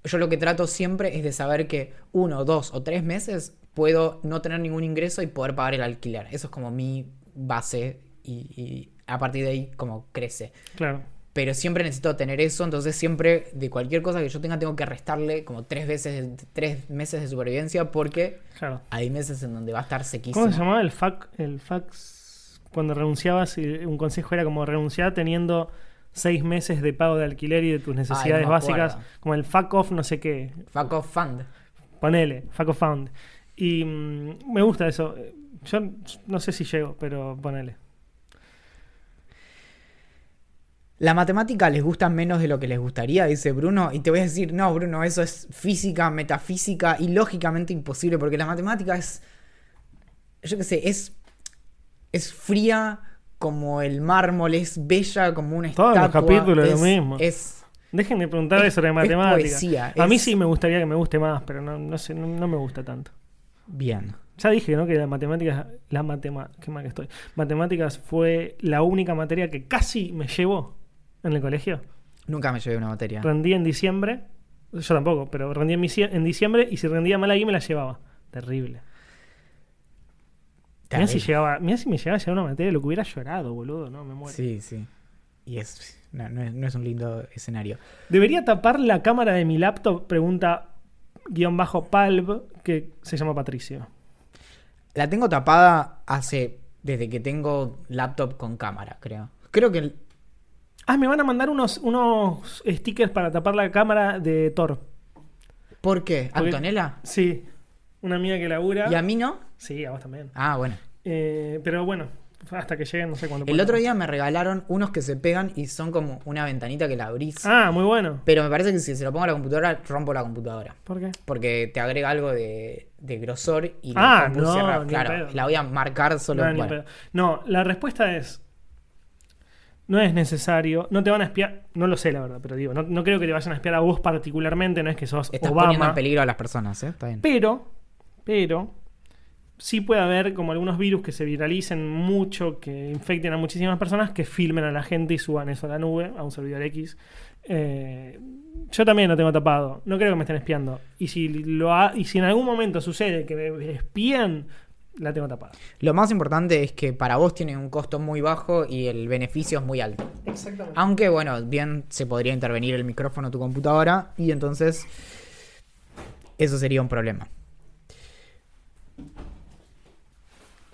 Speaker 2: yo lo que trato siempre es de saber que uno, dos o tres meses puedo no tener ningún ingreso y poder pagar el alquiler. Eso es como mi base y, y a partir de ahí como crece.
Speaker 1: Claro.
Speaker 2: Pero siempre necesito tener eso, entonces siempre de cualquier cosa que yo tenga tengo que restarle como tres veces, tres meses de supervivencia porque
Speaker 1: Claro.
Speaker 2: hay meses en donde va a estar sequísimo.
Speaker 1: ¿Cómo se llamaba el fac, el fax? Cuando renunciabas, un consejo era como renunciar teniendo seis meses de pago de alquiler y de tus necesidades básicas, como el fuck off, no sé qué.
Speaker 2: Fuck off fund.
Speaker 1: Ponele, fuck off found. Y mm, me gusta eso. Yo no sé si llego, pero ponele.
Speaker 2: La matemática les gusta menos de lo que les gustaría, dice Bruno. Y te voy a decir, no, Bruno, eso es física, metafísica y lógicamente imposible, porque la matemática es, yo qué sé, es, es fría como el mármol, es bella como una
Speaker 1: Todos los
Speaker 2: estatua.
Speaker 1: capítulos
Speaker 2: es,
Speaker 1: lo mismo.
Speaker 2: Es,
Speaker 1: Dejen de preguntar
Speaker 2: Es-
Speaker 1: sobre
Speaker 2: es
Speaker 1: matemáticas.
Speaker 2: poesía,
Speaker 1: A mí sí me gustaría que me guste más, pero no, no sé, no, no me gusta tanto.
Speaker 2: bien.
Speaker 1: Ya dije, ¿no? Que la matemáticas, la matema, qué mal que estoy. Matemáticas fue la única materia que casi me llevó en el colegio.
Speaker 2: Nunca me llevé una materia.
Speaker 1: Rendí en diciembre, yo tampoco, pero rendí en, diciembre y si rendía mal ahí me la llevaba. Terrible. Mirá si, llegaba, mirá si me llegaba a llevar una materia, lo que hubiera llorado, boludo, no, me muero.
Speaker 2: Sí, sí. Y es, no, no es, no es un lindo escenario.
Speaker 1: ¿Debería tapar la cámara de mi laptop? Pregunta guion bajo Palv, que se llama Patricio.
Speaker 2: La tengo tapada hace. desde que tengo laptop con cámara, creo. Creo que.
Speaker 1: Ah, me van a mandar unos, unos stickers para tapar la cámara de Thor.
Speaker 2: ¿Por qué?
Speaker 1: Porque-
Speaker 2: ¿Antonella?
Speaker 1: Sí, una amiga que labura.
Speaker 2: ¿Y a mí no?
Speaker 1: Sí, a vos también.
Speaker 2: Ah, bueno.
Speaker 1: Eh, pero bueno, hasta que lleguen, no sé cuándo.
Speaker 2: El otro día me regalaron unos que se pegan y son como una ventanita que la abrís.
Speaker 1: Ah, muy bueno.
Speaker 2: Pero me parece que si se lo pongo a la computadora, rompo la computadora.
Speaker 1: ¿Por qué?
Speaker 2: Porque te agrega algo de, de grosor y
Speaker 1: Ah,
Speaker 2: la compu
Speaker 1: no,
Speaker 2: cierra.
Speaker 1: ni
Speaker 2: Claro,
Speaker 1: pedo.
Speaker 2: la voy a marcar solo.
Speaker 1: No, ni
Speaker 2: bueno.
Speaker 1: pedo. No, la respuesta es. No es necesario. No te van a espiar. No lo sé, la verdad, pero digo, no, no creo que te vayan a espiar a vos particularmente. No es que sos
Speaker 2: Estás poniendo en
Speaker 1: Obama.
Speaker 2: peligro a las personas, ¿eh? Está bien.
Speaker 1: Pero, pero, sí puede haber como algunos virus que se viralicen mucho, que infecten a muchísimas personas, que filmen a la gente y suban eso a la nube, a un servidor X. Eh, yo también lo tengo tapado. No creo que me estén espiando. Y si, lo ha- y si en algún momento sucede que me espían, la tengo tapada.
Speaker 2: Lo más importante es que para vos tiene un costo muy bajo y el beneficio es muy alto.
Speaker 1: Exactamente.
Speaker 2: Aunque, bueno, bien se podría intervenir el micrófono de tu computadora y entonces eso sería un problema.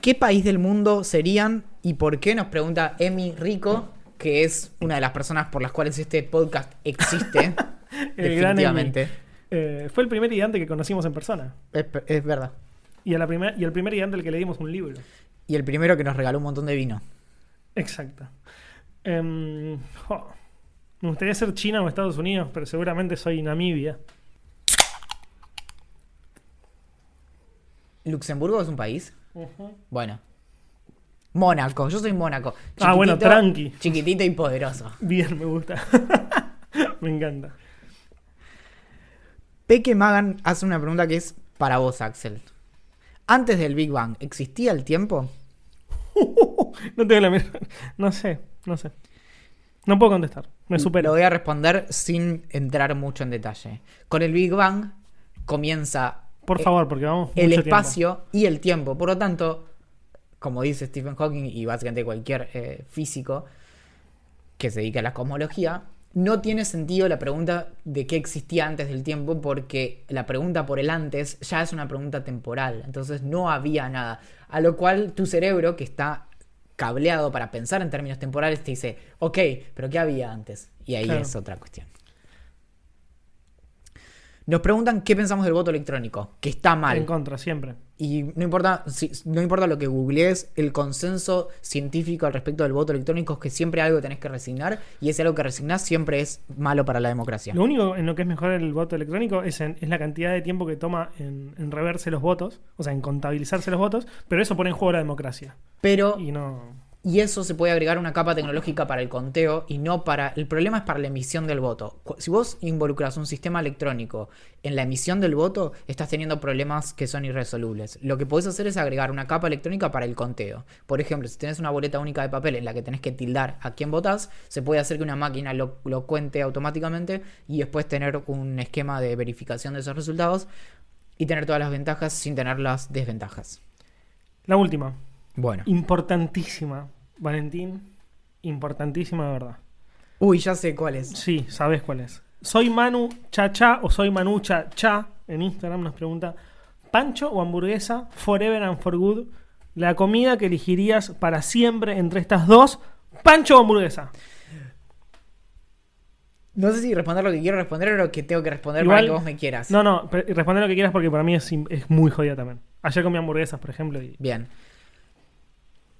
Speaker 2: ¿Qué país del mundo serían y por qué? Nos pregunta Emi Rico, que es una de las personas por las cuales este podcast existe.
Speaker 1: El gran
Speaker 2: definitivamente.
Speaker 1: Eh, fue el primer ideante que conocimos en persona.
Speaker 2: Es, es verdad.
Speaker 1: Y, a la primer- y el primer ideante al que le dimos un libro.
Speaker 2: Y el primero que nos regaló un montón de vino.
Speaker 1: Exacto. Em, jo, me gustaría ser China o Estados Unidos, pero seguramente soy Namibia.
Speaker 2: ¿Luxemburgo es un país? Bueno. Mónaco, yo soy Mónaco.
Speaker 1: Ah, bueno, tranqui.
Speaker 2: Chiquitito y poderoso.
Speaker 1: Bien, me gusta. me encanta.
Speaker 2: Peque Magan hace una pregunta que es para vos, Axel. Antes del Big Bang, ¿existía el tiempo?
Speaker 1: no tengo la menor- No sé, no sé. No puedo contestar. Me
Speaker 2: Lo
Speaker 1: supero.
Speaker 2: voy a responder sin entrar mucho en detalle. Con el Big Bang comienza
Speaker 1: Por
Speaker 2: eh,
Speaker 1: favor, porque vamos.
Speaker 2: el
Speaker 1: mucho tiempo.
Speaker 2: espacio y el tiempo. Por lo tanto, como dice Stephen Hawking y básicamente cualquier eh, físico que se dedique a la cosmología, no tiene sentido la pregunta de qué existía antes del tiempo porque la pregunta por el antes ya es una pregunta temporal. Entonces no había nada. A lo cual tu cerebro, que está cableado para pensar en términos temporales, te dice, ok, pero ¿qué había antes? Y ahí
Speaker 1: Claro.
Speaker 2: es otra cuestión. Nos preguntan qué pensamos del voto electrónico, que está mal.
Speaker 1: En contra, siempre.
Speaker 2: Y no importa, si- no importa lo que googlees, el consenso científico al respecto del voto electrónico es que siempre algo tenés que resignar y ese algo que resignás siempre es malo para la democracia.
Speaker 1: Lo único en lo que es mejor el voto electrónico es, en- es la cantidad de tiempo que toma en, en reverse los votos, o sea, en contabilizarse los votos, pero eso pone en juego la democracia.
Speaker 2: Pero,
Speaker 1: Y no.
Speaker 2: Y eso se puede agregar una capa tecnológica para el conteo y no para... El problema es para la emisión del voto. Si vos involucras un sistema electrónico en la emisión del voto, estás teniendo problemas que son irresolubles. Lo que podés hacer es agregar una capa electrónica para el conteo. Por ejemplo, si tenés una boleta única de papel en la que tenés que tildar a quién votás, se puede hacer que una máquina lo, lo cuente automáticamente y después tener un esquema de verificación de esos resultados y tener todas las ventajas sin tener las desventajas.
Speaker 1: La última,
Speaker 2: Bueno.
Speaker 1: importantísima, Valentín, importantísima de verdad.
Speaker 2: Uy, ya sé cuál es.
Speaker 1: Sí, sabes cuál es. Soy Manu Chacha o soy Manu Chacha en Instagram nos pregunta pancho o hamburguesa forever and for good la comida que elegirías para siempre entre estas dos pancho o hamburguesa
Speaker 2: No sé si responder lo que quiero responder o lo que tengo que responder
Speaker 1: Igual-
Speaker 2: para que vos me quieras.
Speaker 1: no no pero responde lo que quieras porque para mí es, muy jodida también ayer comí hamburguesas por ejemplo y
Speaker 2: Bien.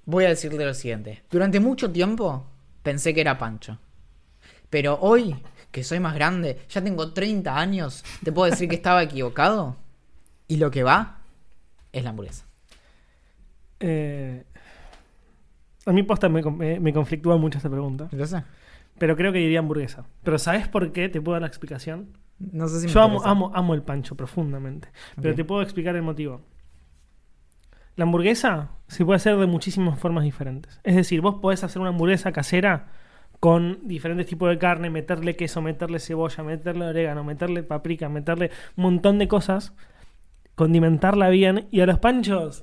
Speaker 2: Voy a decirte lo siguiente. Durante mucho tiempo pensé que era Pancho. Pero hoy, que soy más grande, ya tengo 30 años, te puedo decir que estaba equivocado. Y lo que va es la hamburguesa.
Speaker 1: eh, a mí posta me, me, me conflictúa mucho esta pregunta pero creo que diría hamburguesa pero ¿sabes por qué? ¿te puedo dar la explicación?
Speaker 2: No sé si me
Speaker 1: Yo amo,
Speaker 2: interesa.
Speaker 1: amo, amo el pancho profundamente. Pero te puedo explicar el motivo. La hamburguesa se puede hacer de muchísimas formas diferentes. Es decir, vos podés hacer una hamburguesa casera con diferentes tipos de carne, meterle queso, meterle cebolla, meterle orégano, meterle paprika, meterle un montón de cosas, condimentarla bien y a los panchos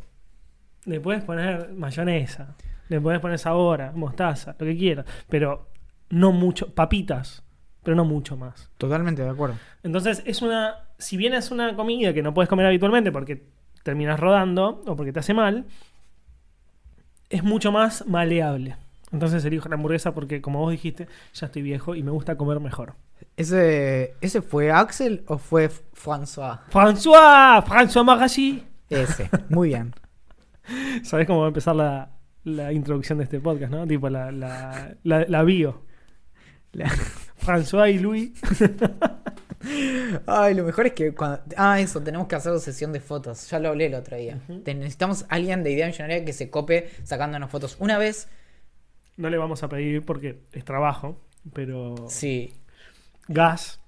Speaker 1: le puedes poner mayonesa, le puedes poner sabor, mostaza, lo que quieras, pero no mucho, papitas, pero no mucho más.
Speaker 2: Totalmente de acuerdo.
Speaker 1: Entonces, es una. Si bien es una comida que no puedes comer habitualmente porque terminas rodando o porque te hace mal, es mucho más maleable. Entonces elijo la hamburguesa porque, como vos dijiste, ya estoy viejo y me gusta comer mejor.
Speaker 2: ¿Ese, ¿Ese fue Axel o fue François?
Speaker 1: François, François Magassi.
Speaker 2: Ese. Muy bien.
Speaker 1: ¿Sabés cómo va a empezar la, la introducción de este podcast, no? Tipo la, la, la, la bio.
Speaker 2: La-
Speaker 1: François y Louis.
Speaker 2: Ay, lo mejor es que cuando... Ah, eso, tenemos que hacer sesión de fotos. Ya lo hablé el otro día. Te- Necesitamos alguien de idea millonaria que se cope sacándonos fotos. Una vez,
Speaker 1: No le vamos a pedir porque es trabajo, pero
Speaker 2: sí,
Speaker 1: Gas,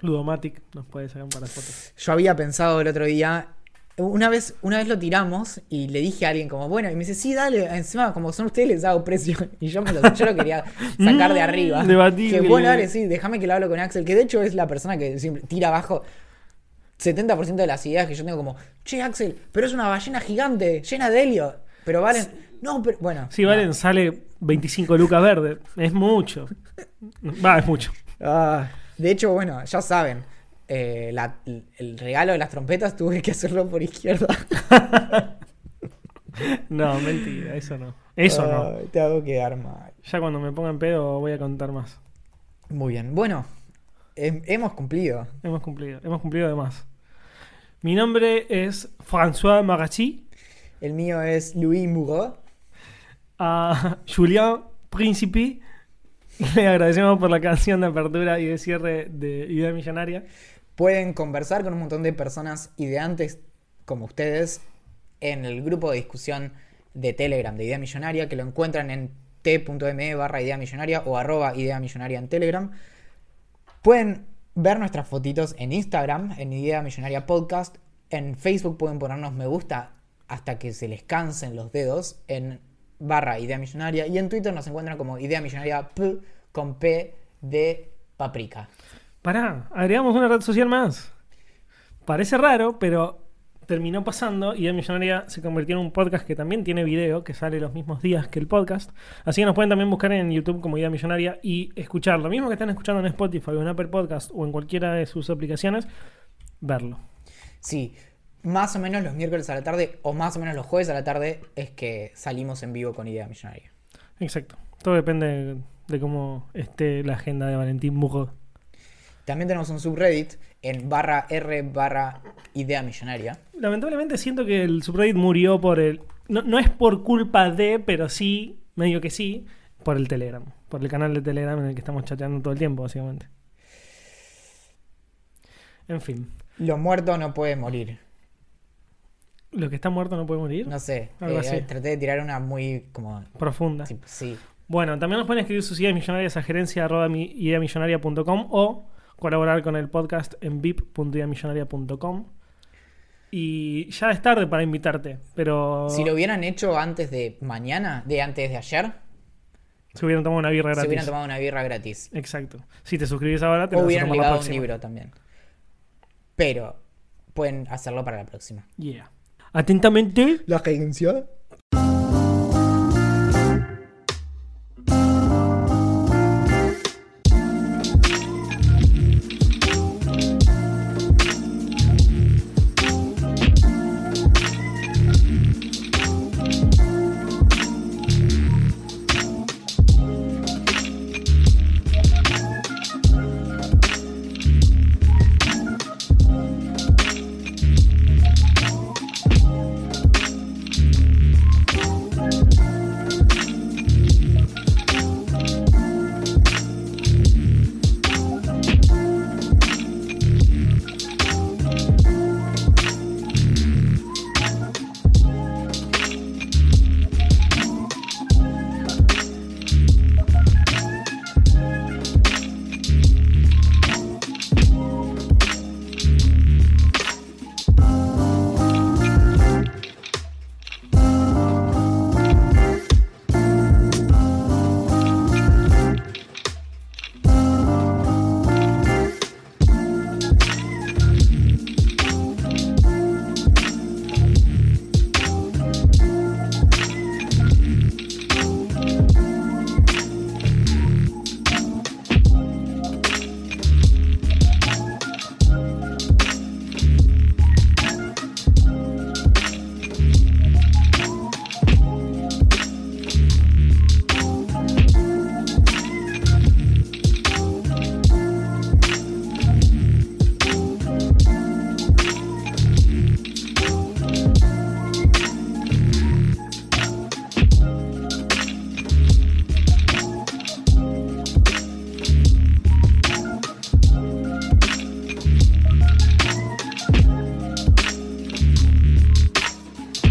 Speaker 1: Ludomatic nos puede sacar un par de fotos.
Speaker 2: yo había pensado el otro día... Una vez, una vez lo tiramos y le dije a alguien como, bueno, y me dice, sí, dale, encima como son ustedes les hago precio. Y yo, me lo, yo lo quería sacar de arriba.
Speaker 1: debatible.
Speaker 2: Que bueno, dale, sí, déjame que lo hablo con Axel, que de hecho es la persona que siempre tira abajo. 70% de las ideas que yo tengo como, che, Axel, pero es una ballena gigante, llena de helio. Pero valen. No, pero. Bueno.
Speaker 1: Si Valen sale 25 lucas verde, es mucho. Va, es mucho.
Speaker 2: Ah, de hecho, bueno, ya saben. Eh, la- el regalo de las trompetas tuve que hacerlo por izquierda.
Speaker 1: No, mentira, eso no. Eso no.
Speaker 2: Te hago quedar mal.
Speaker 1: Ya cuando me ponga en pedo voy a contar más.
Speaker 2: Muy bien. Bueno, hem- hemos cumplido.
Speaker 1: Hemos cumplido, hemos cumplido de más. Mi nombre es François Marachi.
Speaker 2: El mío es Louis Moureau.
Speaker 1: A Julien Príncipe le agradecemos por la canción de apertura y de cierre de Idea Millonaria.
Speaker 2: Pueden conversar con un montón de personas ideantes como ustedes en el grupo de discusión de Telegram de Idea Millonaria, que lo encuentran en t.me barra Idea Millonaria o arroba en Telegram. Pueden ver nuestras fotitos en Instagram, en Idea Millonaria Podcast. En Facebook pueden ponernos me gusta hasta que se les cansen los dedos en barra Idea Millonaria. Y en Twitter nos encuentran como Idea Millonaria P con P de paprika.
Speaker 1: Pará, agregamos una red social más. Parece raro, pero terminó pasando. Idea Millonaria se convirtió en un podcast que también tiene video, que sale los mismos días que el podcast. Así que nos pueden también buscar en YouTube como Idea Millonaria y escuchar lo mismo que están escuchando en Spotify o en Apple Podcast o en cualquiera de sus aplicaciones, verlo.
Speaker 2: Sí, más o menos los miércoles a la tarde o más o menos los jueves a la tarde es que salimos en vivo con Idea Millonaria.
Speaker 1: Exacto. Todo depende de cómo esté la agenda de Valentín Mujo.
Speaker 2: También tenemos un subreddit en barra R barra Idea Millonaria.
Speaker 1: Lamentablemente siento que el subreddit murió por el. No, no es por culpa de, pero sí, medio que sí, por el Telegram. Por el canal de Telegram en el que estamos chateando todo el tiempo, básicamente. En fin.
Speaker 2: Lo muerto no puede morir.
Speaker 1: Lo que está muerto no puede morir.
Speaker 2: No sé,
Speaker 1: Algo
Speaker 2: eh,
Speaker 1: así.
Speaker 2: traté de tirar una muy como...
Speaker 1: Profunda.
Speaker 2: Sí, sí.
Speaker 1: Bueno, también nos pueden escribir sus ideas millonarias a gerencia arroba mi- ideamillonaria.com o colaborar con el podcast en vip.ideamillonaria.com. Y ya es tarde para invitarte, pero
Speaker 2: Si lo hubieran hecho antes de mañana, de antes de ayer,
Speaker 1: se hubieran tomado una birra
Speaker 2: se
Speaker 1: gratis.
Speaker 2: hubieran tomado una birra gratis.
Speaker 1: Exacto. Si te suscribís ahora, te
Speaker 2: O
Speaker 1: a
Speaker 2: hubieran
Speaker 1: tomar la
Speaker 2: ligado un libro también. Pero pueden hacerlo para la próxima.
Speaker 1: Yeah. Atentamente.
Speaker 2: La agencia